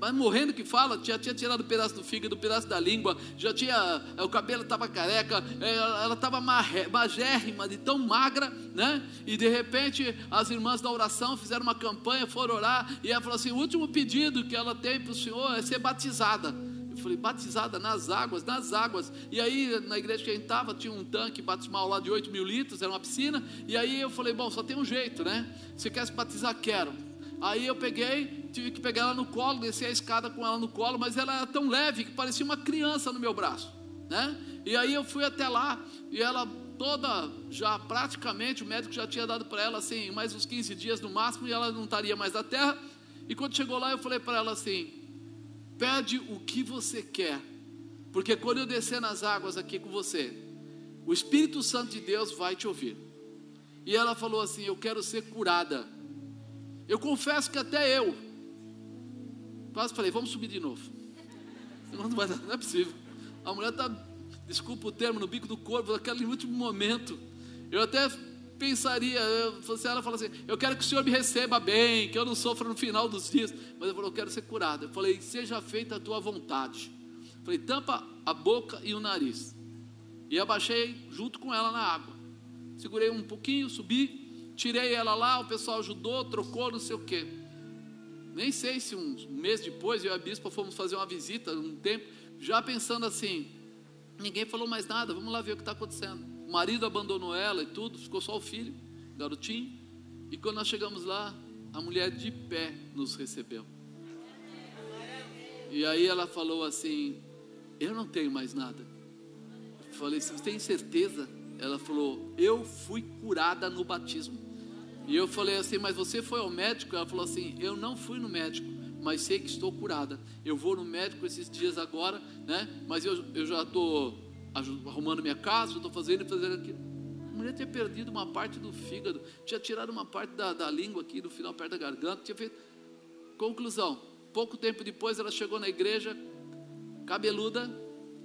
mas morrendo que fala, já tinha tirado um pedaço do fígado, um pedaço da língua, já tinha, eh, o cabelo estava careca, eh, ela estava magérrima, de tão magra, né? E de repente as irmãs da oração fizeram uma campanha, foram orar, e ela falou assim: o último pedido que ela tem para o Senhor é ser batizada. falei, batizada nas águas, nas águas. E aí, na igreja que a gente estava, tinha um tanque batismal lá de 8 mil litros, era uma piscina. E aí eu falei, bom, só tem um jeito, né? Você quer se batizar? Quero. Aí eu peguei, tive que pegar ela no colo, descer a escada com ela no colo, mas ela era tão leve que parecia uma criança no meu braço, né? E aí eu fui até lá e ela toda já praticamente o médico já tinha dado para ela assim mais uns 15 dias no máximo e ela não estaria mais na terra. E quando chegou lá eu falei para ela assim: "Pede o que você quer, porque quando eu descer nas águas aqui com você, o Espírito Santo de Deus vai te ouvir". E ela falou assim: "Eu quero ser curada". Eu confesso que até eu. Quase falei, vamos subir de novo. Não, vai, não é possível. A mulher está, desculpa o termo, no bico do corpo, naquele último momento. Eu até pensaria, eu, ela fala assim, eu quero que o Senhor me receba bem, que eu não sofra no final dos dias. Mas eu falei, eu quero ser curado. Eu falei, seja feita a tua vontade. Eu falei, tampa a boca e o nariz. E abaixei junto com ela na água. Segurei um pouquinho, subi, tirei ela lá, o pessoal ajudou, trocou, não sei o quê. Nem sei se um mês depois eu e a bispa fomos fazer uma visita, um tempo, já pensando assim, ninguém falou mais nada, vamos lá ver o que está acontecendo. O marido abandonou ela e tudo, ficou só o filho, garotinho. E quando nós chegamos lá, a mulher de pé nos recebeu. E aí ela falou assim: Eu não tenho mais nada. Eu falei: Você tem certeza? Ela falou: Eu fui curada no batismo. E eu falei assim, mas você foi ao médico? Ela falou assim, eu não fui no médico, mas sei que estou curada. Eu vou no médico esses dias agora, né? Mas eu, eu já estou arrumando minha casa, estou fazendo fazendo aquilo. A mulher tinha perdido uma parte do fígado, tinha tirado uma parte da, da língua aqui no final, perto da garganta, tinha feito. Conclusão: pouco tempo depois ela chegou na igreja, cabeluda,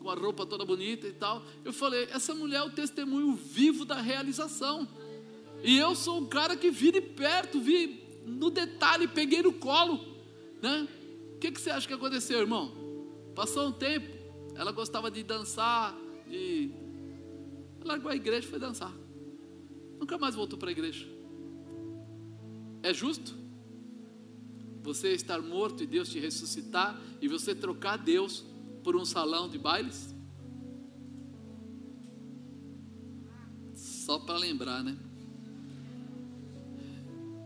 com a roupa toda bonita e tal. Eu falei: essa mulher é o testemunho vivo da realização. E eu sou um cara que vi de perto, vi no detalhe, peguei no colo, né? O que, que você acha que aconteceu, irmão? Passou um tempo, ela gostava de dançar, de. Ela largou a igreja e foi dançar. Nunca mais voltou para a igreja. É justo? Você estar morto e Deus te ressuscitar e você trocar Deus por um salão de bailes? Só para lembrar, né?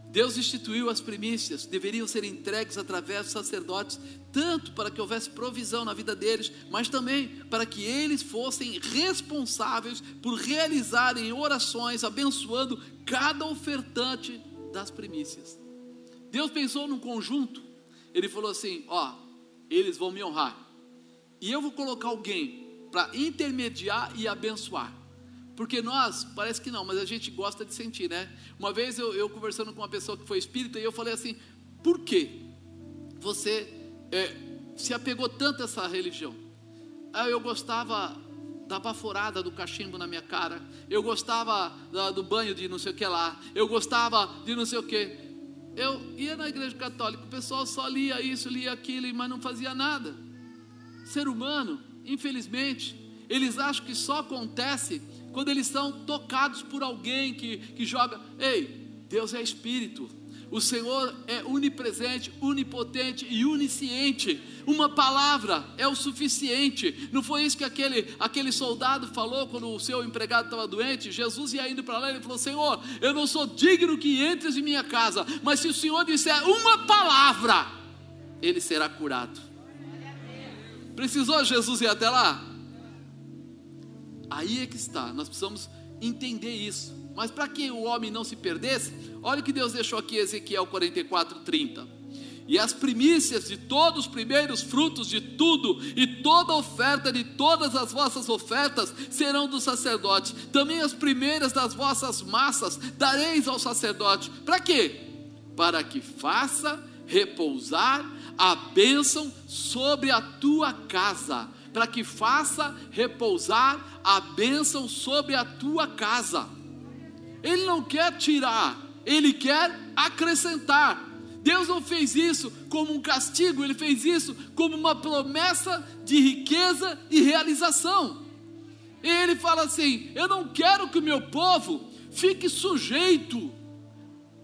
Deus instituiu as primícias, deveriam ser entregues através dos sacerdotes, tanto para que houvesse provisão na vida deles, mas também para que eles fossem responsáveis por realizarem orações abençoando cada ofertante das primícias. Deus pensou num conjunto, ele falou assim: Ó, eles vão me honrar, e eu vou colocar alguém para intermediar e abençoar. Porque nós, parece que não, mas a gente gosta de sentir, né? Uma vez eu, eu conversando com uma pessoa que foi espírita, e eu falei assim: por que você é, se apegou tanto a essa religião? Ah, eu gostava da baforada do cachimbo na minha cara, eu gostava da, do banho de não sei o que lá, eu gostava de não sei o que. Eu ia na igreja católica, o pessoal só lia isso, lia aquilo, mas não fazia nada. Ser humano, infelizmente, eles acham que só acontece quando eles são tocados por alguém que, que joga. Ei, Deus é espírito. O Senhor é onipresente, onipotente e onisciente. Uma palavra é o suficiente. Não foi isso que aquele, aquele soldado falou quando o seu empregado estava doente? Jesus ia indo para lá e ele falou: Senhor, eu não sou digno que entres em minha casa, mas se o Senhor disser uma palavra, ele será curado. Precisou Jesus ir até lá? Aí é que está, nós precisamos entender isso. Mas para que o homem não se perdesse, olha o que Deus deixou aqui, Ezequiel 44, 30. E as primícias de todos os primeiros frutos de tudo, e toda oferta de todas as vossas ofertas serão do sacerdote. Também as primeiras das vossas massas dareis ao sacerdote. Para quê? Para que faça repousar a bênção sobre a tua casa para que faça repousar a bênção sobre a tua casa. Ele não quer tirar, ele quer acrescentar. Deus não fez isso como um castigo, ele fez isso como uma promessa de riqueza e realização. E ele fala assim: Eu não quero que o meu povo fique sujeito,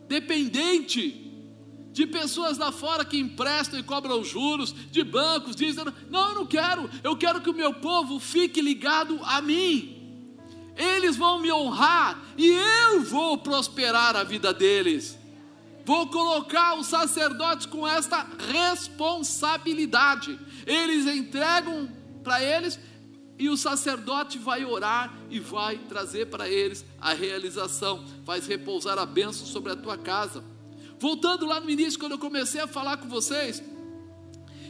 dependente de pessoas lá fora que emprestam e cobram juros, de bancos, dizem: não, eu não quero, eu quero que o meu povo fique ligado a mim. Eles vão me honrar e eu vou prosperar a vida deles. Vou colocar os sacerdotes com esta responsabilidade. Eles entregam para eles e o sacerdote vai orar e vai trazer para eles a realização, vai repousar a bênção sobre a tua casa. Voltando lá no início, quando eu comecei a falar com vocês,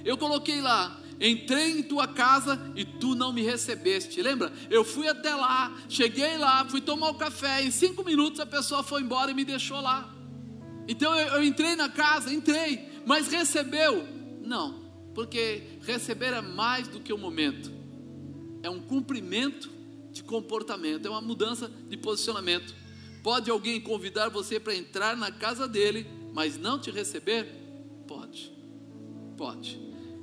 eu coloquei lá: entrei em tua casa e tu não me recebeste. Lembra? Eu fui até lá, cheguei lá, fui tomar o um café, em cinco minutos a pessoa foi embora e me deixou lá. Então eu, eu entrei na casa, entrei, mas recebeu? Não, porque receber é mais do que um momento, é um cumprimento de comportamento, é uma mudança de posicionamento. Pode alguém convidar você para entrar na casa dele mas não te receber? Pode, pode.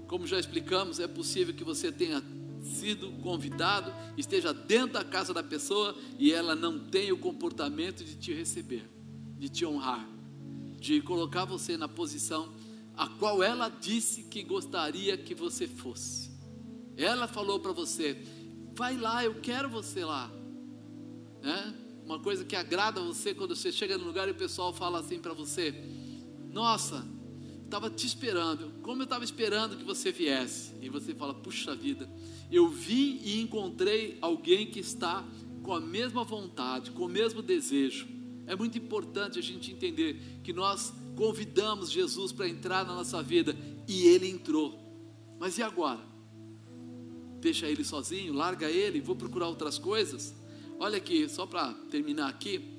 Como já explicamos, é possível que você tenha sido convidado, esteja dentro da casa da pessoa e ela não tenha o comportamento de te receber, de te honrar, de colocar você na posição a qual ela disse que gostaria que você fosse. Ela falou para você: vai lá, eu quero você lá. Né? Uma coisa que agrada você quando você chega no lugar e o pessoal fala assim para você: nossa, estava te esperando, como eu estava esperando que você viesse. E você fala: Puxa vida, eu vim e encontrei alguém que está com a mesma vontade, com o mesmo desejo. É muito importante a gente entender que nós convidamos Jesus para entrar na nossa vida e ele entrou. Mas e agora? Deixa ele sozinho, larga ele, vou procurar outras coisas? Olha aqui, só para terminar aqui,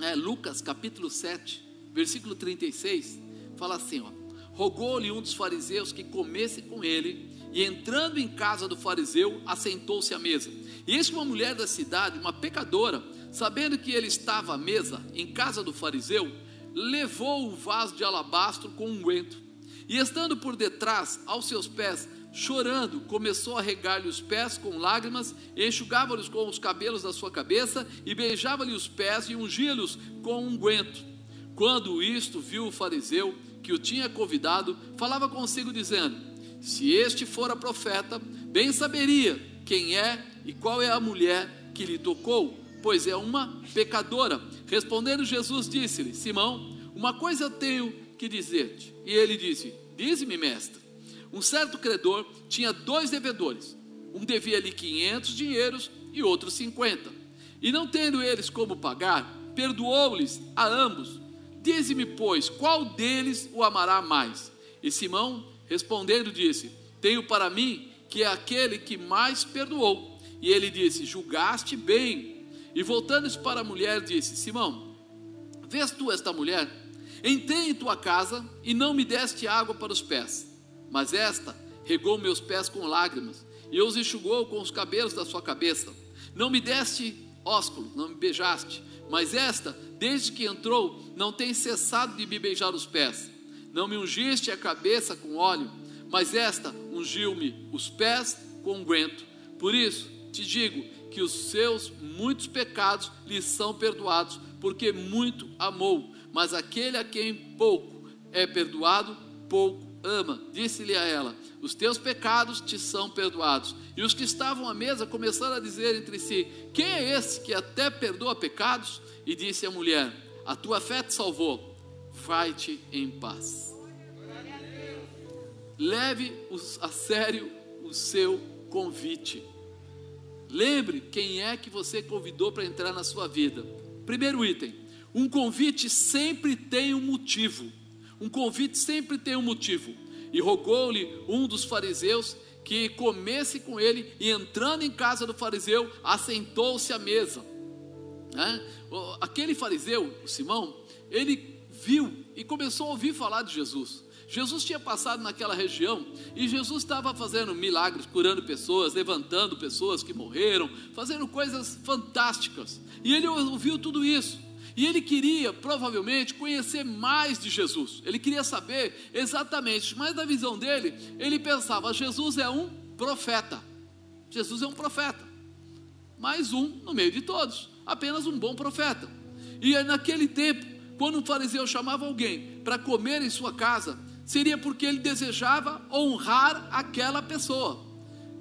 é Lucas capítulo 7 versículo 36, fala assim: rogou-lhe um dos fariseus que comesse com ele, e entrando em casa do fariseu, assentou-se à mesa. E eis uma mulher da cidade, uma pecadora, sabendo que ele estava à mesa em casa do fariseu, levou o vaso de alabastro com unguento, e estando por detrás, aos seus pés, chorando, começou a regar-lhe os pés com lágrimas, enxugava-lhes com os cabelos da sua cabeça, e beijava-lhe os pés e ungia-lhes com unguento. Quando isto viu o fariseu que o tinha convidado, falava consigo, dizendo: Se este fora profeta, bem saberia quem é e qual é a mulher que lhe tocou, pois é uma pecadora. Respondendo Jesus, disse-lhe: Simão, uma coisa tenho que dizer-te. E ele disse: Dize-me, mestre. Um certo credor tinha dois devedores. Um devia-lhe quinhentos dinheiros e outro cinquenta. E não tendo eles como pagar, perdoou-lhes a ambos Dize-me, pois, qual deles o amará mais? E Simão, respondendo, disse: Tenho para mim que é aquele que mais perdoou. E ele disse: Julgaste bem. E voltando-se para a mulher, disse: Simão, vês tu esta mulher? Entrei em tua casa e não me deste água para os pés, mas esta regou meus pés com lágrimas e os enxugou com os cabelos da sua cabeça. Não me deste ósculo, não me beijaste, mas esta, desde que entrou, não tem cessado de me beijar os pés. Não me ungiste a cabeça com óleo, mas esta ungiu-me os pés com unguento. Por isso te digo que os seus muitos pecados lhe são perdoados, porque muito amou. Mas aquele a quem pouco é perdoado, pouco ama. Disse-lhe a ela: Os teus pecados te são perdoados. E os que estavam à mesa começaram a dizer entre si: Quem é esse que até perdoa pecados? E disse a mulher: A tua fé te salvou, vai-te em paz. Leve a sério o seu convite. Lembre quem é que você convidou para entrar na sua vida. Primeiro item: um convite sempre tem um motivo. Um convite sempre tem um motivo. E rogou-lhe um dos fariseus que comesse com ele, e entrando em casa do fariseu, assentou-se à mesa. Né? Aquele fariseu, o Simão, ele viu e começou a ouvir falar de Jesus. Jesus tinha passado naquela região e Jesus estava fazendo milagres, curando pessoas, levantando pessoas que morreram, fazendo coisas fantásticas. E ele ouviu tudo isso. E ele queria, provavelmente, conhecer mais de Jesus. Ele queria saber exatamente, mas na visão dele, ele pensava: Jesus é um profeta. Jesus é um profeta. Mais um no meio de todos. Apenas um bom profeta. E naquele tempo, quando um fariseu chamava alguém para comer em sua casa, seria porque ele desejava honrar aquela pessoa.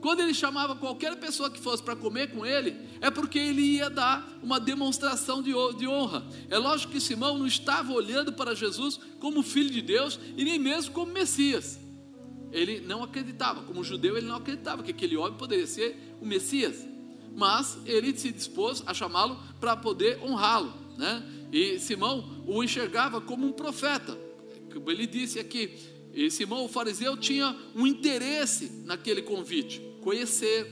Quando ele chamava qualquer pessoa que fosse para comer com ele, é porque ele ia dar uma demonstração de honra. É lógico que Simão não estava olhando para Jesus como filho de Deus e nem mesmo como Messias. Ele não acreditava, como judeu, ele não acreditava que aquele homem poderia ser o Messias. Mas ele se dispôs a chamá-lo para poder honrá-lo. Né? E Simão o enxergava como um profeta. Ele disse aqui, e Simão, o fariseu, tinha um interesse naquele convite conhecer,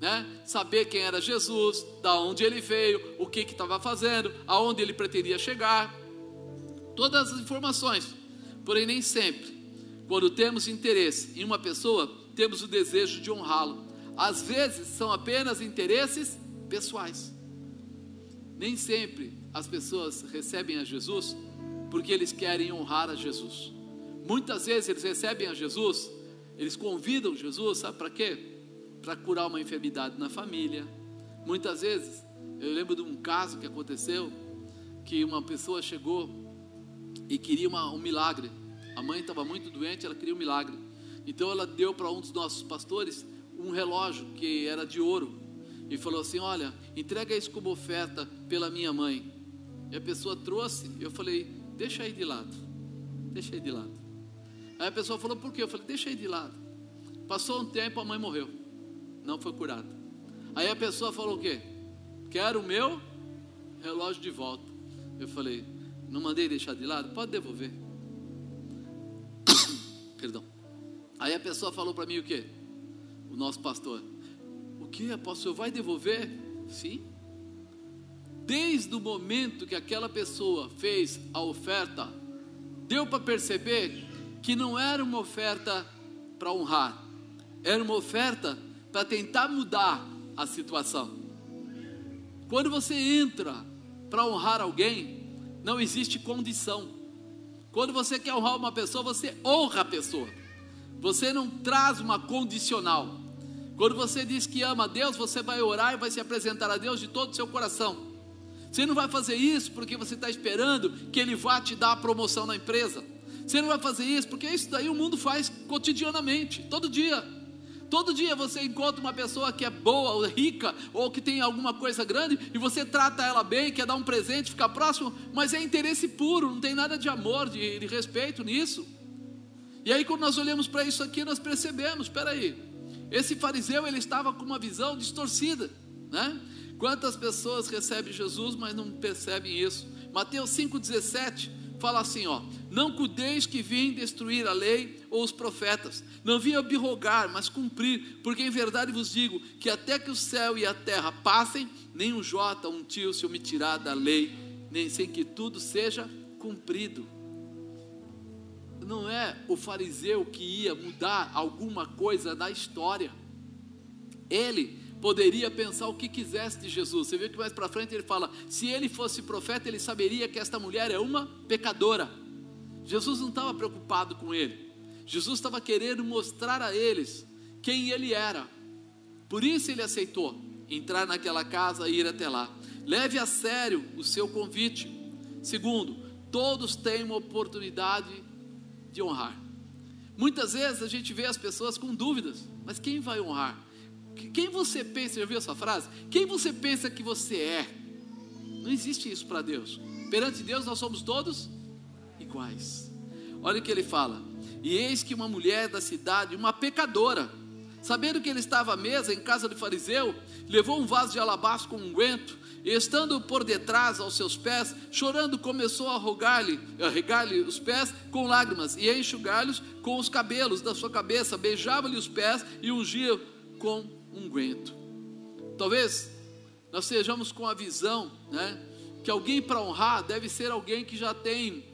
né? saber quem era Jesus, da onde ele veio, o que estava fazendo, aonde ele pretendia chegar, todas as informações. Porém, nem sempre, quando temos interesse em uma pessoa, temos o desejo de honrá-lo. Às vezes são apenas interesses pessoais. Nem sempre as pessoas recebem a Jesus porque eles querem honrar a Jesus. Muitas vezes eles recebem a Jesus, eles convidam Jesus, sabe para quê? Para curar uma enfermidade na família. Muitas vezes, eu lembro de um caso que aconteceu, que uma pessoa chegou e queria uma, um milagre. A mãe estava muito doente, ela queria um milagre. Então ela deu para um dos nossos pastores um relógio que era de ouro e falou assim: Olha, entrega isso como oferta pela minha mãe. E a pessoa trouxe, eu falei: Deixa aí de lado, deixa aí de lado. Aí a pessoa falou: Por quê? Eu falei: Deixa aí de lado. Passou um tempo, a mãe morreu não foi curado. Aí a pessoa falou o quê? Quero o meu relógio de volta. Eu falei, não mandei deixar de lado? Pode devolver. Perdão. Aí a pessoa falou para mim o quê? O nosso pastor. O que, apóstolo, vai devolver? Sim. Desde o momento que aquela pessoa fez a oferta, deu para perceber que não era uma oferta para honrar, era uma oferta para tentar mudar a situação. Quando você entra para honrar alguém, não existe condição. Quando você quer honrar uma pessoa, você honra a pessoa. Você não traz uma condicional. Quando você diz que ama a Deus, você vai orar e vai se apresentar a Deus de todo o seu coração. Você não vai fazer isso porque você está esperando que Ele vá te dar a promoção na empresa. Você não vai fazer isso porque isso daí o mundo faz cotidianamente, todo dia. Todo dia você encontra uma pessoa que é boa, ou rica, ou que tem alguma coisa grande, e você trata ela bem, quer dar um presente, ficar próximo, mas é interesse puro, não tem nada de amor, de, de respeito nisso. E aí, quando nós olhamos para isso aqui, nós percebemos: espera aí, esse fariseu ele estava com uma visão distorcida, né? Quantas pessoas recebem Jesus, mas não percebem isso? Mateus 5,17 fala assim: ó, não cuideis que vim destruir a lei ou os profetas, não vim abirrogar, mas cumprir, porque em verdade vos digo que até que o céu e a terra passem, nem um jota, um tio se omitirá da lei, nem sem que tudo seja cumprido. Não é o fariseu que ia mudar alguma coisa da história. Ele poderia pensar o que quisesse de Jesus. Você vê que mais para frente ele fala: se ele fosse profeta, ele saberia que esta mulher é uma pecadora. Jesus não estava preocupado com ele. Jesus estava querendo mostrar a eles quem ele era. Por isso ele aceitou entrar naquela casa e ir até lá. Leve a sério o seu convite. Segundo, todos têm uma oportunidade de honrar. Muitas vezes a gente vê as pessoas com dúvidas, mas quem vai honrar? Quem você pensa, já viu essa frase? Quem você pensa que você é? Não existe isso para Deus. Perante Deus nós somos todos iguais. Olha o que ele fala: E eis que uma mulher da cidade, uma pecadora, sabendo que ele estava à mesa em casa do fariseu, levou um vaso de alabastro com unguento, e estando por detrás aos seus pés, chorando, começou a rogar-lhe, a regar-lhe os pés com lágrimas e a enxugar-lhes com os cabelos da sua cabeça, beijava-lhe os pés e ungia com unguento. Talvez nós sejamos com a visão, né, que alguém para honrar deve ser alguém que já tem,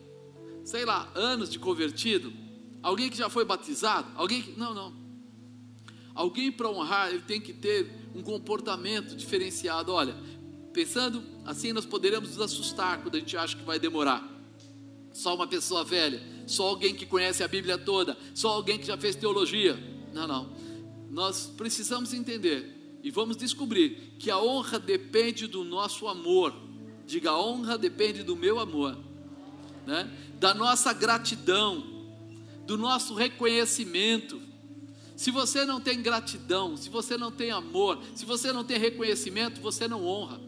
sei lá, anos de convertido, alguém que já foi batizado, alguém que não, não. Alguém para honrar, ele tem que ter um comportamento diferenciado. Olha, pensando assim, nós poderemos nos assustar quando a gente acha que vai demorar. Só uma pessoa velha, só alguém que conhece a Bíblia toda, só alguém que já fez teologia. Não, não nós precisamos entender e vamos descobrir que a honra depende do nosso amor. Diga, a honra depende do meu amor. né? da nossa gratidão, do nosso reconhecimento. Se você não tem gratidão, se você não tem amor, se você não tem reconhecimento, você não honra.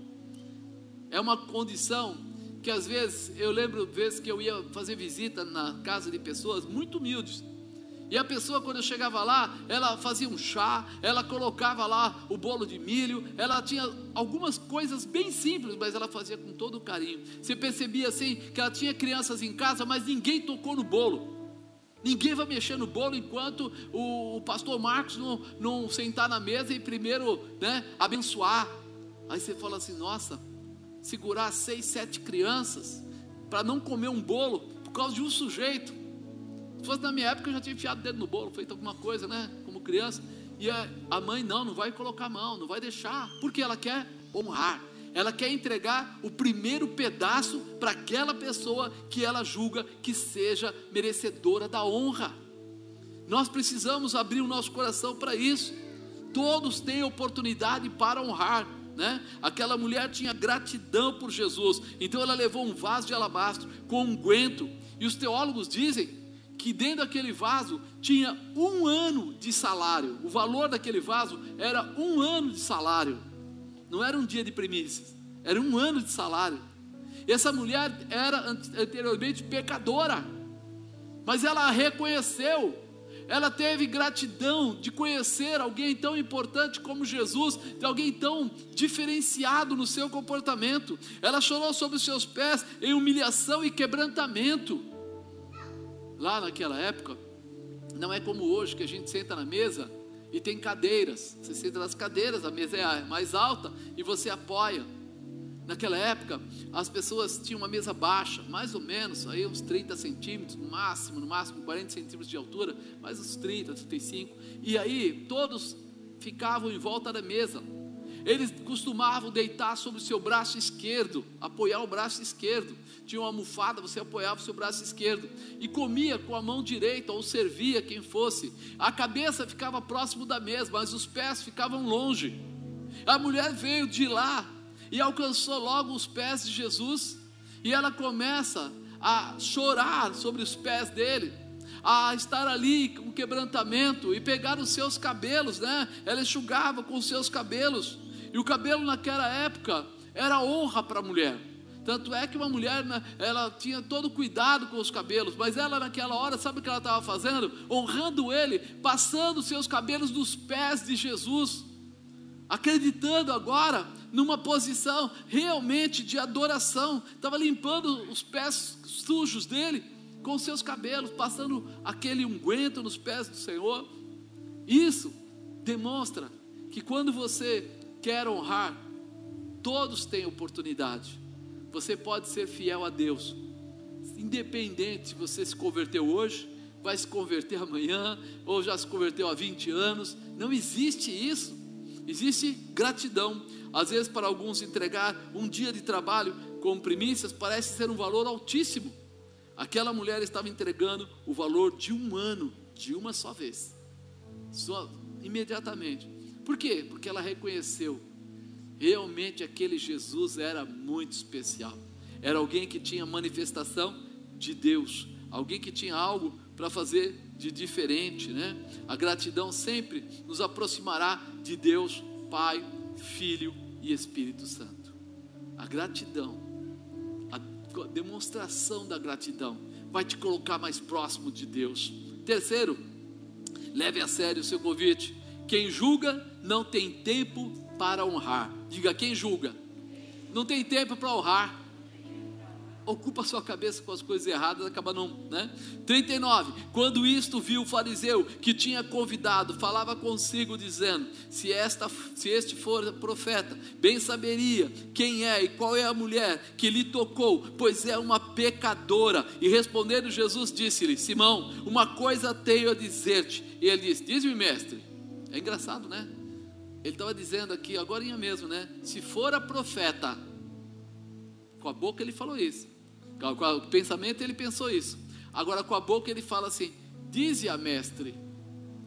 É uma condição que às vezes eu lembro vezes que eu ia fazer visita na casa de pessoas muito humildes. E a pessoa, quando chegava lá, ela fazia um chá, ela colocava lá o bolo de milho, ela tinha algumas coisas bem simples, mas ela fazia com todo carinho. Você percebia assim que ela tinha crianças em casa, mas ninguém tocou no bolo. Ninguém vai mexer no bolo enquanto o, o pastor Marcos não, não sentar na mesa e primeiro né, abençoar. Aí você fala assim: nossa, segurar seis, sete crianças para não comer um bolo por causa de um sujeito. Se fosse na minha época, eu já tinha enfiado o dedo no bolo, feito alguma coisa, né? Como criança. E a, a mãe não, não vai colocar a mão, não vai deixar, porque ela quer honrar. Ela quer entregar o primeiro pedaço para aquela pessoa que ela julga que seja merecedora da honra. Nós precisamos abrir o nosso coração para isso. Todos têm oportunidade para honrar. Né? Aquela mulher tinha gratidão por Jesus, então ela levou um vaso de alabastro com um guento, e os teólogos dizem que dentro daquele vaso tinha um ano de salário. O valor daquele vaso era um ano de salário. Não era um dia de primícias, era um ano de salário. Essa mulher era anteriormente pecadora, mas ela reconheceu, ela teve gratidão de conhecer alguém tão importante como Jesus, de alguém tão diferenciado no seu comportamento. Ela chorou sobre os seus pés em humilhação e quebrantamento lá naquela época, não é como hoje que a gente senta na mesa e tem cadeiras. Você senta nas cadeiras, a mesa é mais alta e você apoia. Naquela época, as pessoas tinham uma mesa baixa, mais ou menos, aí uns 30 centímetros, no máximo, no máximo 40 centímetros de altura, mais uns 30, 35. E aí, todos ficavam em volta da mesa. Eles costumavam deitar sobre o seu braço esquerdo, apoiar o braço esquerdo tinha uma almofada, você apoiava o seu braço esquerdo e comia com a mão direita ou servia quem fosse. A cabeça ficava próximo da mesa, mas os pés ficavam longe. A mulher veio de lá e alcançou logo os pés de Jesus e ela começa a chorar sobre os pés dele a estar ali com quebrantamento e pegar os seus cabelos, né? Ela enxugava com os seus cabelos. E o cabelo naquela época era honra para a mulher. Tanto é que uma mulher, né, ela tinha todo cuidado com os cabelos, mas ela naquela hora, sabe o que ela estava fazendo? Honrando ele, passando seus cabelos nos pés de Jesus, acreditando agora numa posição realmente de adoração, estava limpando os pés sujos dele com seus cabelos, passando aquele unguento nos pés do Senhor. Isso demonstra que quando você quer honrar, todos têm oportunidade. Você pode ser fiel a Deus, independente se você se converteu hoje, vai se converter amanhã, ou já se converteu há 20 anos. Não existe isso. Existe gratidão. Às vezes, para alguns, entregar um dia de trabalho com primícias parece ser um valor altíssimo. Aquela mulher estava entregando o valor de um ano, de uma só vez, só imediatamente. Por quê? Porque ela reconheceu Realmente aquele Jesus era muito especial. Era alguém que tinha manifestação de Deus, alguém que tinha algo para fazer de diferente, né? A gratidão sempre nos aproximará de Deus, Pai, Filho e Espírito Santo. A gratidão, a demonstração da gratidão vai te colocar mais próximo de Deus. Terceiro, leve a sério o seu convite. Quem julga não tem tempo para honrar. Diga, quem julga? Não tem tempo para honrar. Ocupa sua cabeça com as coisas erradas, acaba não, né? 39. Quando isto viu o fariseu que tinha convidado, falava consigo dizendo: se esta se este for profeta, bem saberia quem é e qual é a mulher que lhe tocou, pois é uma pecadora. E respondendo Jesus disse-lhe: Simão, uma coisa tenho a dizer-te. E ele disse: Diz-me, mestre. É engraçado, né? Ele estava dizendo aqui, agora mesmo, né? Se for a profeta, com a boca ele falou isso, com o pensamento ele pensou isso. Agora com a boca ele fala assim: Dize a mestre.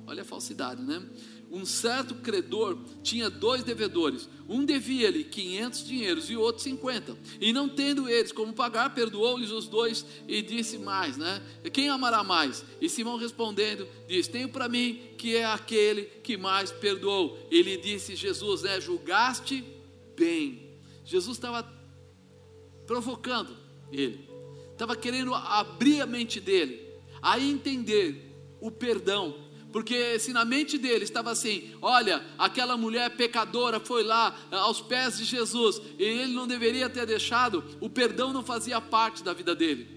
Olha a falsidade, né? Um certo credor tinha dois devedores. Um devia-lhe 500 dinheiros e o outro 50. E não tendo eles como pagar, perdoou-lhes os dois e disse mais, né? Quem amará mais? E Simão respondendo, diz: Tenho para mim que é aquele que mais perdoou. Ele disse: Jesus, né? Julgaste bem. Jesus estava provocando ele, estava querendo abrir a mente dele, a entender o perdão porque se na mente dele estava assim: olha, aquela mulher pecadora foi lá eh, aos pés de Jesus e ele não deveria ter deixado, o perdão não fazia parte da vida dele.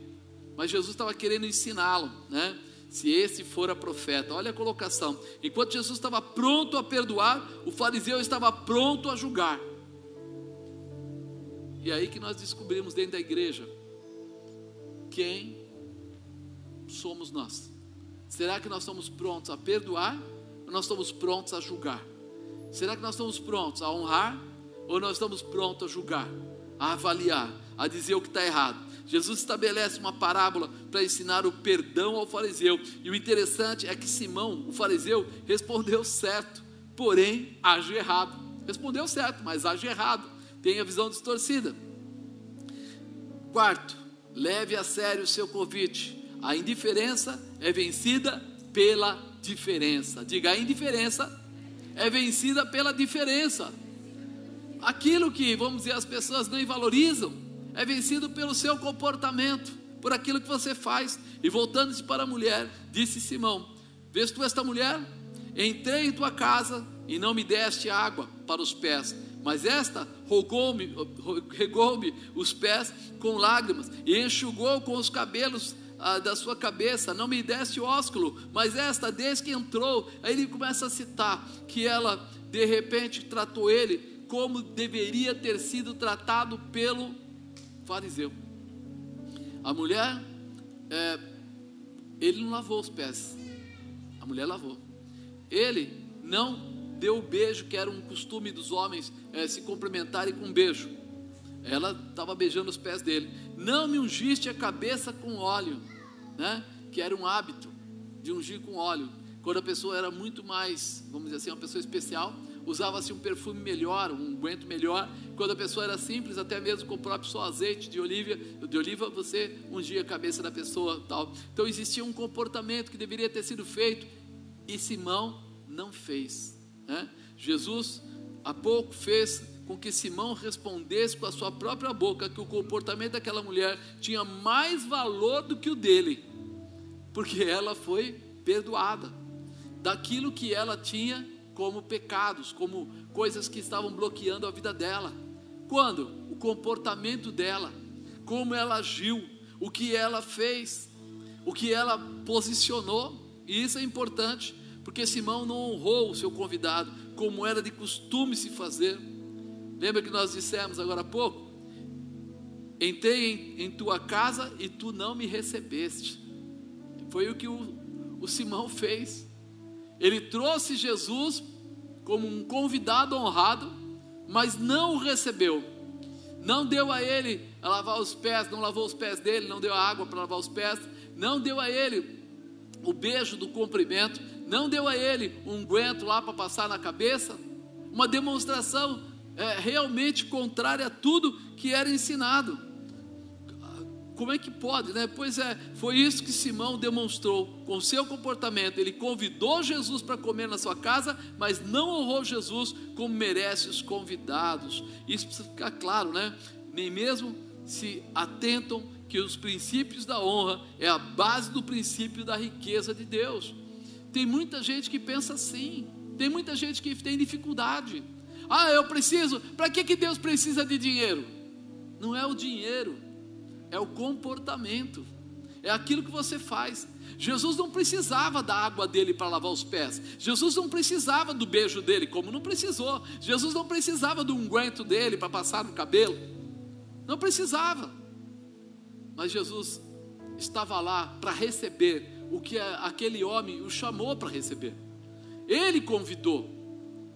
Mas Jesus estava querendo ensiná-lo, né? Se esse for a profeta, olha a colocação. Enquanto Jesus estava pronto a perdoar, o fariseu estava pronto a julgar. E aí que nós descobrimos dentro da igreja quem somos nós. Será que nós estamos prontos a perdoar ou nós estamos prontos a julgar? Será que nós estamos prontos a honrar ou nós estamos prontos a julgar, a avaliar, a dizer o que está errado? Jesus estabelece uma parábola para ensinar o perdão ao fariseu. E o interessante é que Simão, o fariseu, respondeu certo, porém age errado. Respondeu certo, mas age errado. Tem a visão distorcida. Quarto, leve a sério o seu convite. A indiferença é vencida pela diferença. Diga, a indiferença é vencida pela diferença. Aquilo que, vamos dizer, as pessoas nem valorizam, é vencido pelo seu comportamento, por aquilo que você faz. E voltando-se para a mulher, disse Simão: Vês tu esta mulher? Entrei em tua casa e não me deste água para os pés, mas esta regou-me os pés com lágrimas e enxugou com os cabelos ah, da sua cabeça, não me deste ósculo, mas esta, desde que entrou, aí ele começa a citar que ela, de repente, tratou ele como deveria ter sido tratado pelo fariseu. A mulher, é, ele não lavou os pés, a mulher lavou. Ele não deu o beijo, que era um costume dos homens é, se cumprimentarem com um beijo. Ela estava beijando os pés dele. Não me ungiste a cabeça com óleo, né? que era um hábito de ungir com óleo. Quando a pessoa era muito mais, vamos dizer assim, uma pessoa especial, usava-se um perfume melhor, um unguento melhor. Quando a pessoa era simples, até mesmo com o próprio só azeite de oliva, de oliva, você ungia a cabeça da pessoa, tal. Então existia um comportamento que deveria ter sido feito e Simão não fez. Né? Jesus há pouco fez com que Simão respondesse com a sua própria boca que o comportamento daquela mulher tinha mais valor do que o dele, porque ela foi perdoada daquilo que ela tinha como pecados, como coisas que estavam bloqueando a vida dela. Quando? O comportamento dela, como ela agiu, o que ela fez, o que ela posicionou, e isso é importante, porque Simão não honrou o seu convidado, como era de costume se fazer Lembra que nós dissemos agora há pouco? Entrei em, em tua casa e tu não me recebeste. Foi o que o, o Simão fez. Ele trouxe Jesus como um convidado honrado, mas não o recebeu. Não deu a ele a lavar os pés, não lavou os pés dele, não deu a água para lavar os pés, não deu a ele o beijo do cumprimento, não deu a ele um unguento lá para passar na cabeça, uma demonstração é, realmente contrária a tudo que era ensinado. Como é que pode, né? Pois é, foi isso que Simão demonstrou com seu comportamento. Ele convidou Jesus para comer na sua casa, mas não honrou Jesus como merece os convidados. Isso precisa ficar claro, né? Nem mesmo se atentam que os princípios da honra é a base do princípio da riqueza de Deus. Tem muita gente que pensa assim, tem muita gente que tem dificuldade. Ah, eu preciso. Para que, que Deus precisa de dinheiro? Não é o dinheiro, é o comportamento, é aquilo que você faz. Jesus não precisava da água dele para lavar os pés. Jesus não precisava do beijo dele, como não precisou. Jesus não precisava do unguento dele para passar no cabelo. Não precisava. Mas Jesus estava lá para receber o que aquele homem o chamou para receber. Ele convidou.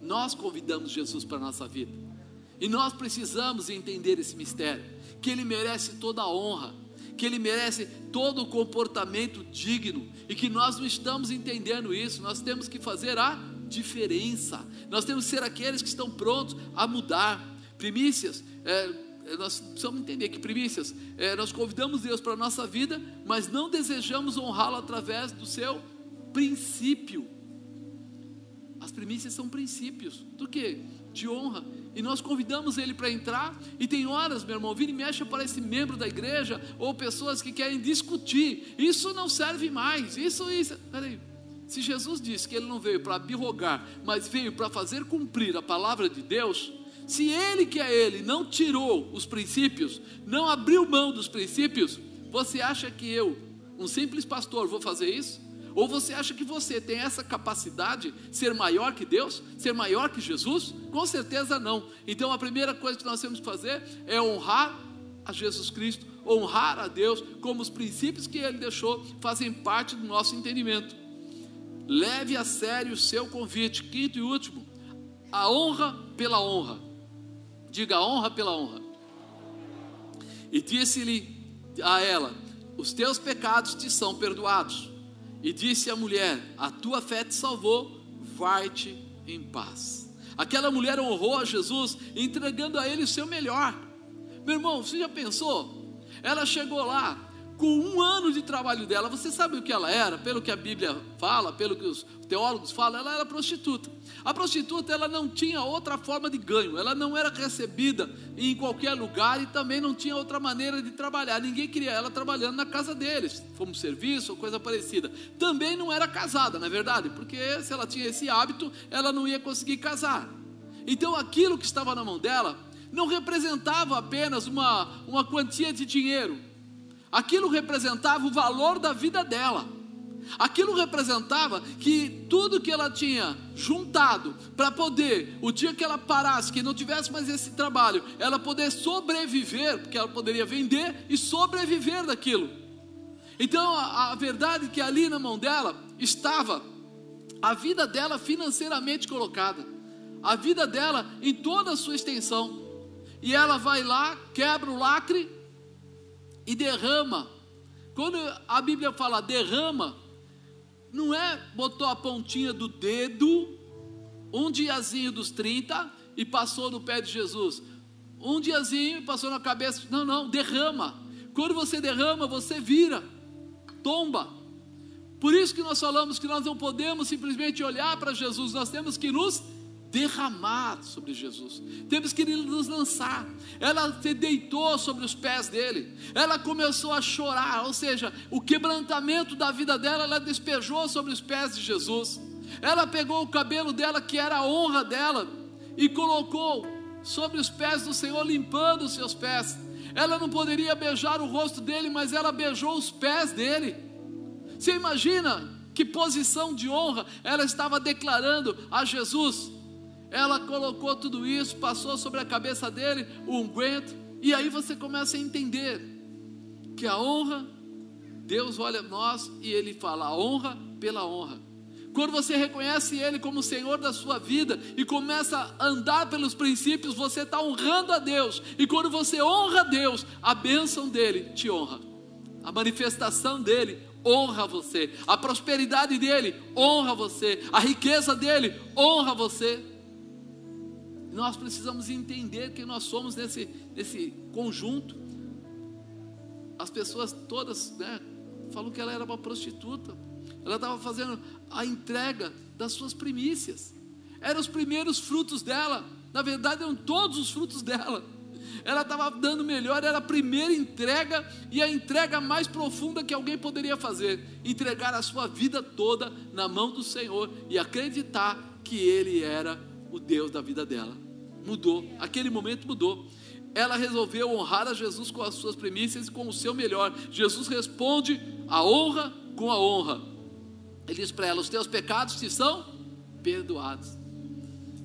Nós convidamos Jesus para a nossa vida. E nós precisamos entender esse mistério, que ele merece toda a honra, que ele merece todo o comportamento digno e que nós não estamos entendendo isso. Nós temos que fazer a diferença. Nós temos que ser aqueles que estão prontos a mudar. Primícias, é, é nós precisamos entender que primícias, é, nós convidamos Deus para a nossa vida, mas não desejamos honrá-lo através do seu princípio. As primícias são princípios do que? De honra. E nós convidamos ele para entrar. E tem horas, meu irmão, vira e mexe para esse membro da igreja ou pessoas que querem discutir. Isso não serve mais. Isso, isso. Peraí. Se Jesus disse que ele não veio para birrogar, mas veio para fazer cumprir a palavra de Deus, se ele que é ele não tirou os princípios, não abriu mão dos princípios, você acha que eu, um simples pastor, vou fazer isso? Ou você acha que você tem essa capacidade de ser maior que Deus, ser maior que Jesus? Com certeza não. Então a primeira coisa que nós temos que fazer é honrar a Jesus Cristo, honrar a Deus, como os princípios que Ele deixou fazem parte do nosso entendimento. Leve a sério o seu convite. Quinto e último, a honra pela honra. Diga honra pela honra. E disse-lhe a ela: Os teus pecados te são perdoados. E disse a mulher: A tua fé te salvou, vai-te em paz. Aquela mulher honrou a Jesus, entregando a ele o seu melhor. Meu irmão, você já pensou? Ela chegou lá, com um ano de trabalho dela, você sabe o que ela era? Pelo que a Bíblia fala, pelo que os teólogos falam, ela era prostituta. A prostituta ela não tinha outra forma de ganho, ela não era recebida em qualquer lugar e também não tinha outra maneira de trabalhar. Ninguém queria ela trabalhando na casa deles, como serviço ou coisa parecida. Também não era casada, na é verdade, porque se ela tinha esse hábito, ela não ia conseguir casar. Então aquilo que estava na mão dela não representava apenas uma, uma quantia de dinheiro, Aquilo representava o valor da vida dela. Aquilo representava que tudo que ela tinha juntado para poder, o dia que ela parasse, que não tivesse mais esse trabalho, ela poder sobreviver, porque ela poderia vender e sobreviver daquilo. Então a, a verdade é que ali na mão dela estava a vida dela financeiramente colocada, a vida dela em toda a sua extensão. E ela vai lá, quebra o lacre e derrama. Quando a Bíblia fala derrama, não é botou a pontinha do dedo, um diazinho dos 30 e passou no pé de Jesus. Um diazinho passou na cabeça. Não, não, derrama. Quando você derrama, você vira, tomba. Por isso que nós falamos que nós não podemos simplesmente olhar para Jesus, nós temos que nos derramar sobre Jesus. Temos que nos lançar. Ela se deitou sobre os pés dele. Ela começou a chorar, ou seja, o quebrantamento da vida dela, ela despejou sobre os pés de Jesus. Ela pegou o cabelo dela, que era a honra dela, e colocou sobre os pés do Senhor, limpando os seus pés. Ela não poderia beijar o rosto dele, mas ela beijou os pés dele. Você imagina que posição de honra ela estava declarando a Jesus? Ela colocou tudo isso, passou sobre a cabeça dele o unguento, e aí você começa a entender que a honra, Deus olha nós e ele fala: a honra pela honra. Quando você reconhece Ele como Senhor da sua vida e começa a andar pelos princípios, você está honrando a Deus. E quando você honra a Deus, a bênção dele te honra, a manifestação dele honra você, a prosperidade dele honra você, a riqueza dele honra você. Nós precisamos entender que nós somos nesse, nesse conjunto. As pessoas todas né, falam que ela era uma prostituta. Ela estava fazendo a entrega das suas primícias. Eram os primeiros frutos dela. Na verdade, eram todos os frutos dela. Ela estava dando melhor, era a primeira entrega e a entrega mais profunda que alguém poderia fazer: entregar a sua vida toda na mão do Senhor e acreditar que Ele era o Deus da vida dela mudou, aquele momento mudou. Ela resolveu honrar a Jesus com as suas primícias e com o seu melhor. Jesus responde a honra com a honra. Ele diz para ela: Os teus pecados te são perdoados.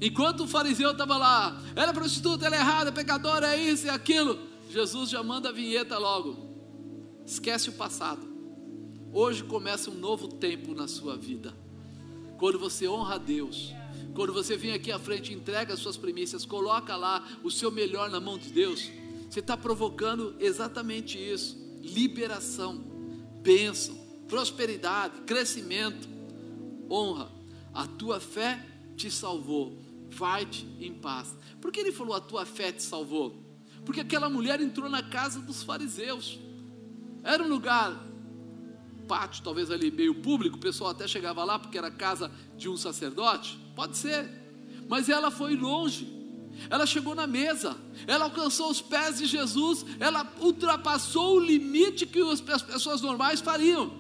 Enquanto o fariseu estava lá, ela é prostituta, ela é errada, é pecadora, é isso e é aquilo. Jesus já manda a vinheta logo. Esquece o passado. Hoje começa um novo tempo na sua vida. Quando você honra a Deus, quando você vem aqui à frente, entrega as suas primícias, coloca lá o seu melhor na mão de Deus, você está provocando exatamente isso: liberação, bênção, prosperidade, crescimento, honra. A tua fé te salvou. Vai-te em paz. Por que ele falou a tua fé te salvou? Porque aquela mulher entrou na casa dos fariseus. Era um lugar, pátio, talvez ali meio público, o pessoal até chegava lá porque era casa de um sacerdote. Pode ser. Mas ela foi longe. Ela chegou na mesa, ela alcançou os pés de Jesus, ela ultrapassou o limite que as pessoas normais fariam.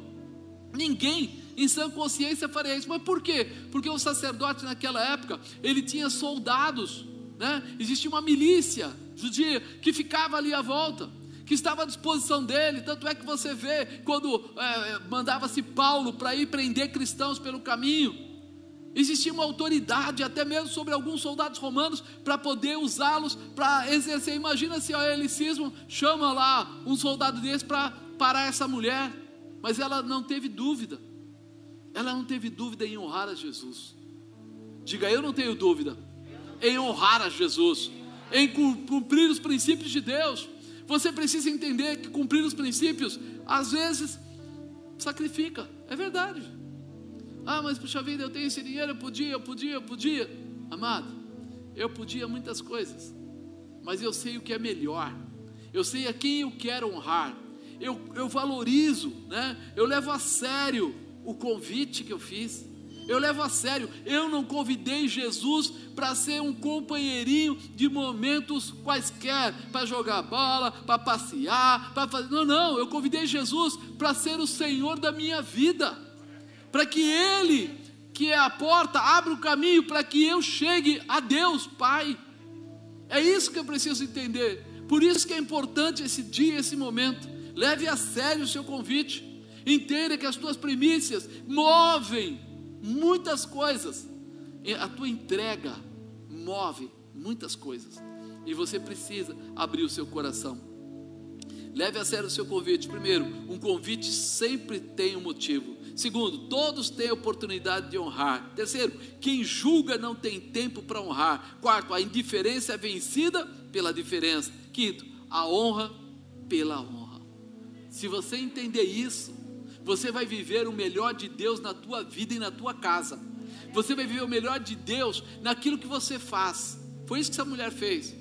Ninguém em sã consciência faria isso. Mas por quê? Porque o sacerdote naquela época, ele tinha soldados, né? existia uma milícia judia que ficava ali à volta, que estava à disposição dele. Tanto é que você vê quando é, mandava-se Paulo para ir prender cristãos pelo caminho. Existia uma autoridade, até mesmo sobre alguns soldados romanos, para poder usá-los para exercer. Imagina se o helicismo chama lá um soldado desse para parar essa mulher, mas ela não teve dúvida, ela não teve dúvida em honrar a Jesus. Diga, eu não tenho dúvida em honrar a Jesus, em cumprir os princípios de Deus. Você precisa entender que cumprir os princípios, às vezes, sacrifica, é verdade. Ah, mas puxa vida, eu tenho esse dinheiro, eu podia, eu podia, eu podia. Amado, eu podia muitas coisas, mas eu sei o que é melhor. Eu sei a quem eu quero honrar. Eu, eu valorizo, né? Eu levo a sério o convite que eu fiz. Eu levo a sério. Eu não convidei Jesus para ser um companheirinho de momentos quaisquer, para jogar bola, para passear, para fazer. Não, não. Eu convidei Jesus para ser o Senhor da minha vida para que Ele, que é a porta, abra o caminho para que eu chegue a Deus, Pai. É isso que eu preciso entender. Por isso que é importante esse dia, esse momento. Leve a sério o seu convite. Entenda que as tuas primícias movem muitas coisas. A tua entrega move muitas coisas. E você precisa abrir o seu coração. Leve a sério o seu convite. Primeiro, um convite sempre tem um motivo. Segundo, todos têm oportunidade de honrar. Terceiro, quem julga não tem tempo para honrar. Quarto, a indiferença é vencida pela diferença. Quinto, a honra pela honra. Se você entender isso, você vai viver o melhor de Deus na tua vida e na tua casa. Você vai viver o melhor de Deus naquilo que você faz. Foi isso que essa mulher fez.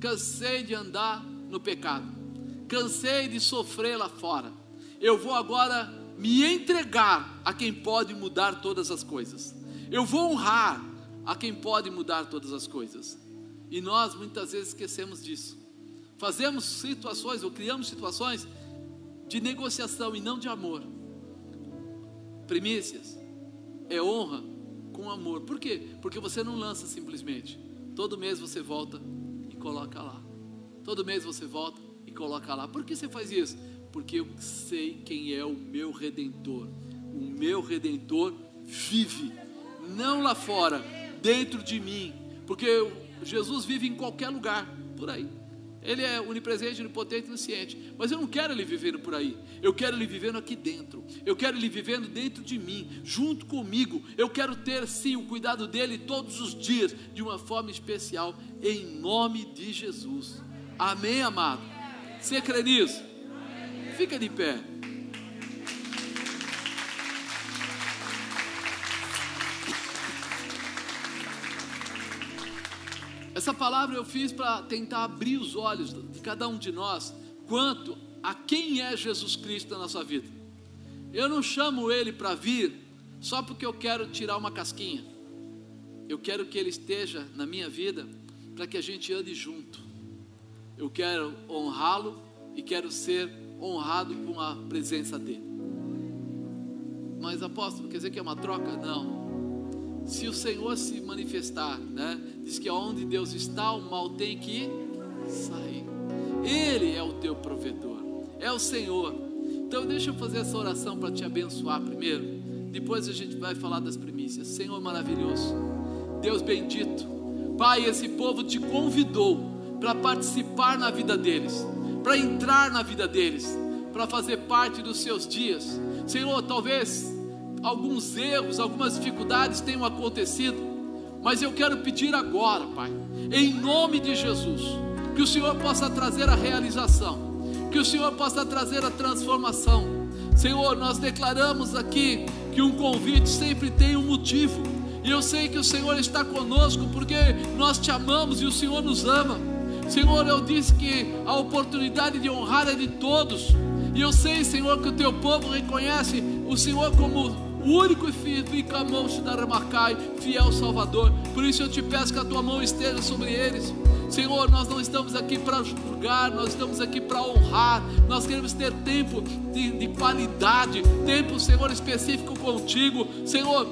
Cansei de andar no pecado. Cansei de sofrer lá fora. Eu vou agora me entregar a quem pode mudar todas as coisas. Eu vou honrar a quem pode mudar todas as coisas. E nós muitas vezes esquecemos disso. Fazemos situações ou criamos situações de negociação e não de amor. Primícias é honra com amor. Por quê? Porque você não lança simplesmente. Todo mês você volta e coloca lá. Todo mês você volta e coloca lá. Por que você faz isso? porque eu sei quem é o meu redentor. O meu redentor vive, não lá fora, dentro de mim, porque Jesus vive em qualquer lugar, por aí. Ele é onipresente, onipotente, onisciente. Mas eu não quero ele vivendo por aí. Eu quero ele vivendo aqui dentro. Eu quero ele vivendo dentro de mim, junto comigo. Eu quero ter, sim, o cuidado dele todos os dias, de uma forma especial, em nome de Jesus. Amém, amado? Você crê nisso? Fica de pé. Essa palavra eu fiz para tentar abrir os olhos de cada um de nós quanto a quem é Jesus Cristo na nossa vida. Eu não chamo ele para vir só porque eu quero tirar uma casquinha. Eu quero que ele esteja na minha vida para que a gente ande junto. Eu quero honrá-lo e quero ser honrado com a presença dele. Mas apóstolo, quer dizer que é uma troca? Não. Se o Senhor se manifestar, né? Diz que onde Deus está, o mal tem que sair. Ele é o teu provedor, é o Senhor. Então deixa eu fazer essa oração para te abençoar primeiro. Depois a gente vai falar das primícias. Senhor maravilhoso, Deus bendito, Pai, esse povo te convidou para participar na vida deles para entrar na vida deles, para fazer parte dos seus dias. Senhor, talvez alguns erros, algumas dificuldades tenham acontecido, mas eu quero pedir agora, Pai, em nome de Jesus, que o Senhor possa trazer a realização, que o Senhor possa trazer a transformação. Senhor, nós declaramos aqui que um convite sempre tem um motivo E eu sei que o Senhor está conosco porque nós te amamos e o Senhor nos ama. Senhor, eu disse que a oportunidade de honrar é de todos. E eu sei, Senhor, que o teu povo reconhece o Senhor como o único e fica a mão fiel Salvador. Por isso eu te peço que a tua mão esteja sobre eles. Senhor, nós não estamos aqui para julgar, nós estamos aqui para honrar. Nós queremos ter tempo de, de qualidade, tempo, Senhor, específico contigo. Senhor,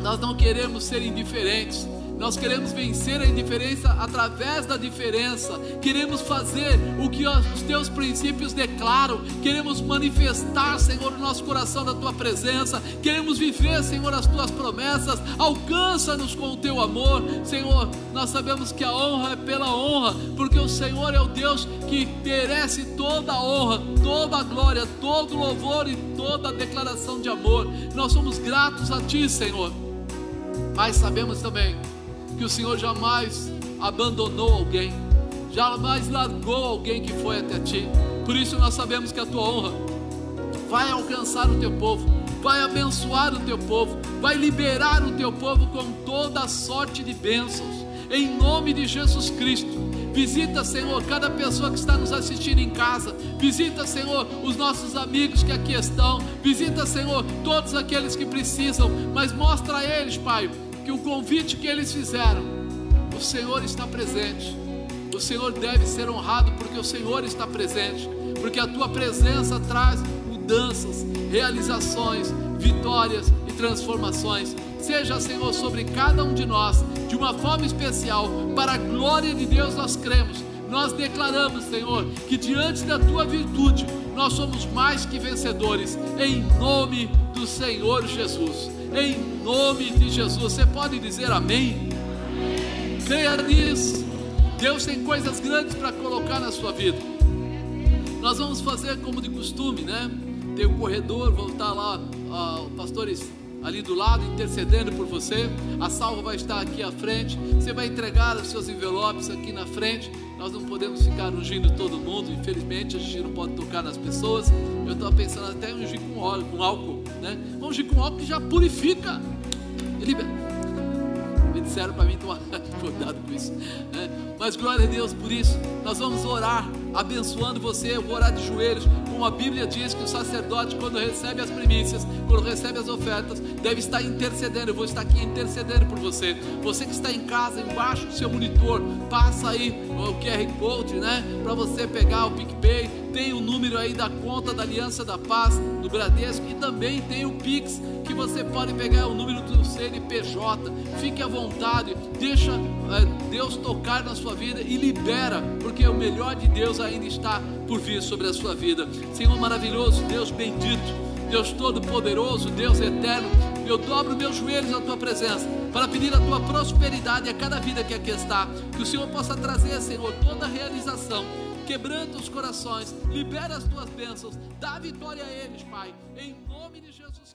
nós não queremos ser indiferentes. Nós queremos vencer a indiferença através da diferença. Queremos fazer o que os teus princípios declaram. Queremos manifestar, Senhor, o nosso coração da tua presença. Queremos viver, Senhor, as tuas promessas. Alcança-nos com o teu amor, Senhor. Nós sabemos que a honra é pela honra, porque o Senhor é o Deus que merece toda a honra, toda a glória, todo o louvor e toda a declaração de amor. Nós somos gratos a ti, Senhor. Mas sabemos também que o Senhor jamais abandonou alguém, jamais largou alguém que foi até ti. Por isso nós sabemos que a tua honra vai alcançar o teu povo, vai abençoar o teu povo, vai liberar o teu povo com toda a sorte de bênçãos, em nome de Jesus Cristo. Visita, Senhor, cada pessoa que está nos assistindo em casa. Visita, Senhor, os nossos amigos que aqui estão. Visita, Senhor, todos aqueles que precisam. Mas mostra a eles, Pai, que o convite que eles fizeram, o Senhor está presente. O Senhor deve ser honrado porque o Senhor está presente, porque a tua presença traz mudanças, realizações, vitórias e transformações. Seja, Senhor, sobre cada um de nós, de uma forma especial, para a glória de Deus nós cremos. Nós declaramos, Senhor, que diante da tua virtude nós somos mais que vencedores, em nome do Senhor Jesus em nome de Jesus. Você pode dizer amém? Creia nisso. Deus tem coisas grandes para colocar na sua vida. Nós vamos fazer como de costume, né? Tem o um corredor, vão estar lá pastores ali do lado intercedendo por você. A salva vai estar aqui à frente. Você vai entregar os seus envelopes aqui na frente. Nós não podemos ficar ungindo todo mundo, infelizmente a gente não pode tocar nas pessoas. Eu estava pensando até em ungir com, óleo, com álcool, né? Vamos ungir com álcool que já purifica. Ele me disseram para mim tomar cuidado com isso. Né? Mas glória a Deus por isso. Nós vamos orar, abençoando você. Eu vou orar de joelhos, como a Bíblia diz que o sacerdote, quando recebe as primícias, quando recebe as ofertas, deve estar intercedendo. Eu vou estar aqui intercedendo por você. Você que está em casa, embaixo do seu monitor, passa aí o QR Code, né? Para você pegar o PicPay. Tem o número aí da conta da Aliança da Paz, do Bradesco, e também tem o Pix, que você pode pegar o número do CNPJ. Fique à vontade, deixa é, Deus tocar na sua vida e libera, porque o melhor de Deus ainda está por vir sobre a sua vida. Senhor maravilhoso, Deus bendito. Deus Todo-Poderoso, Deus Eterno, eu dobro meus joelhos à tua presença para pedir a tua prosperidade a cada vida que aqui está. Que o Senhor possa trazer, Senhor, toda a realização. Quebranta os corações, libera as tuas bênçãos, dá vitória a eles, Pai, em nome de Jesus.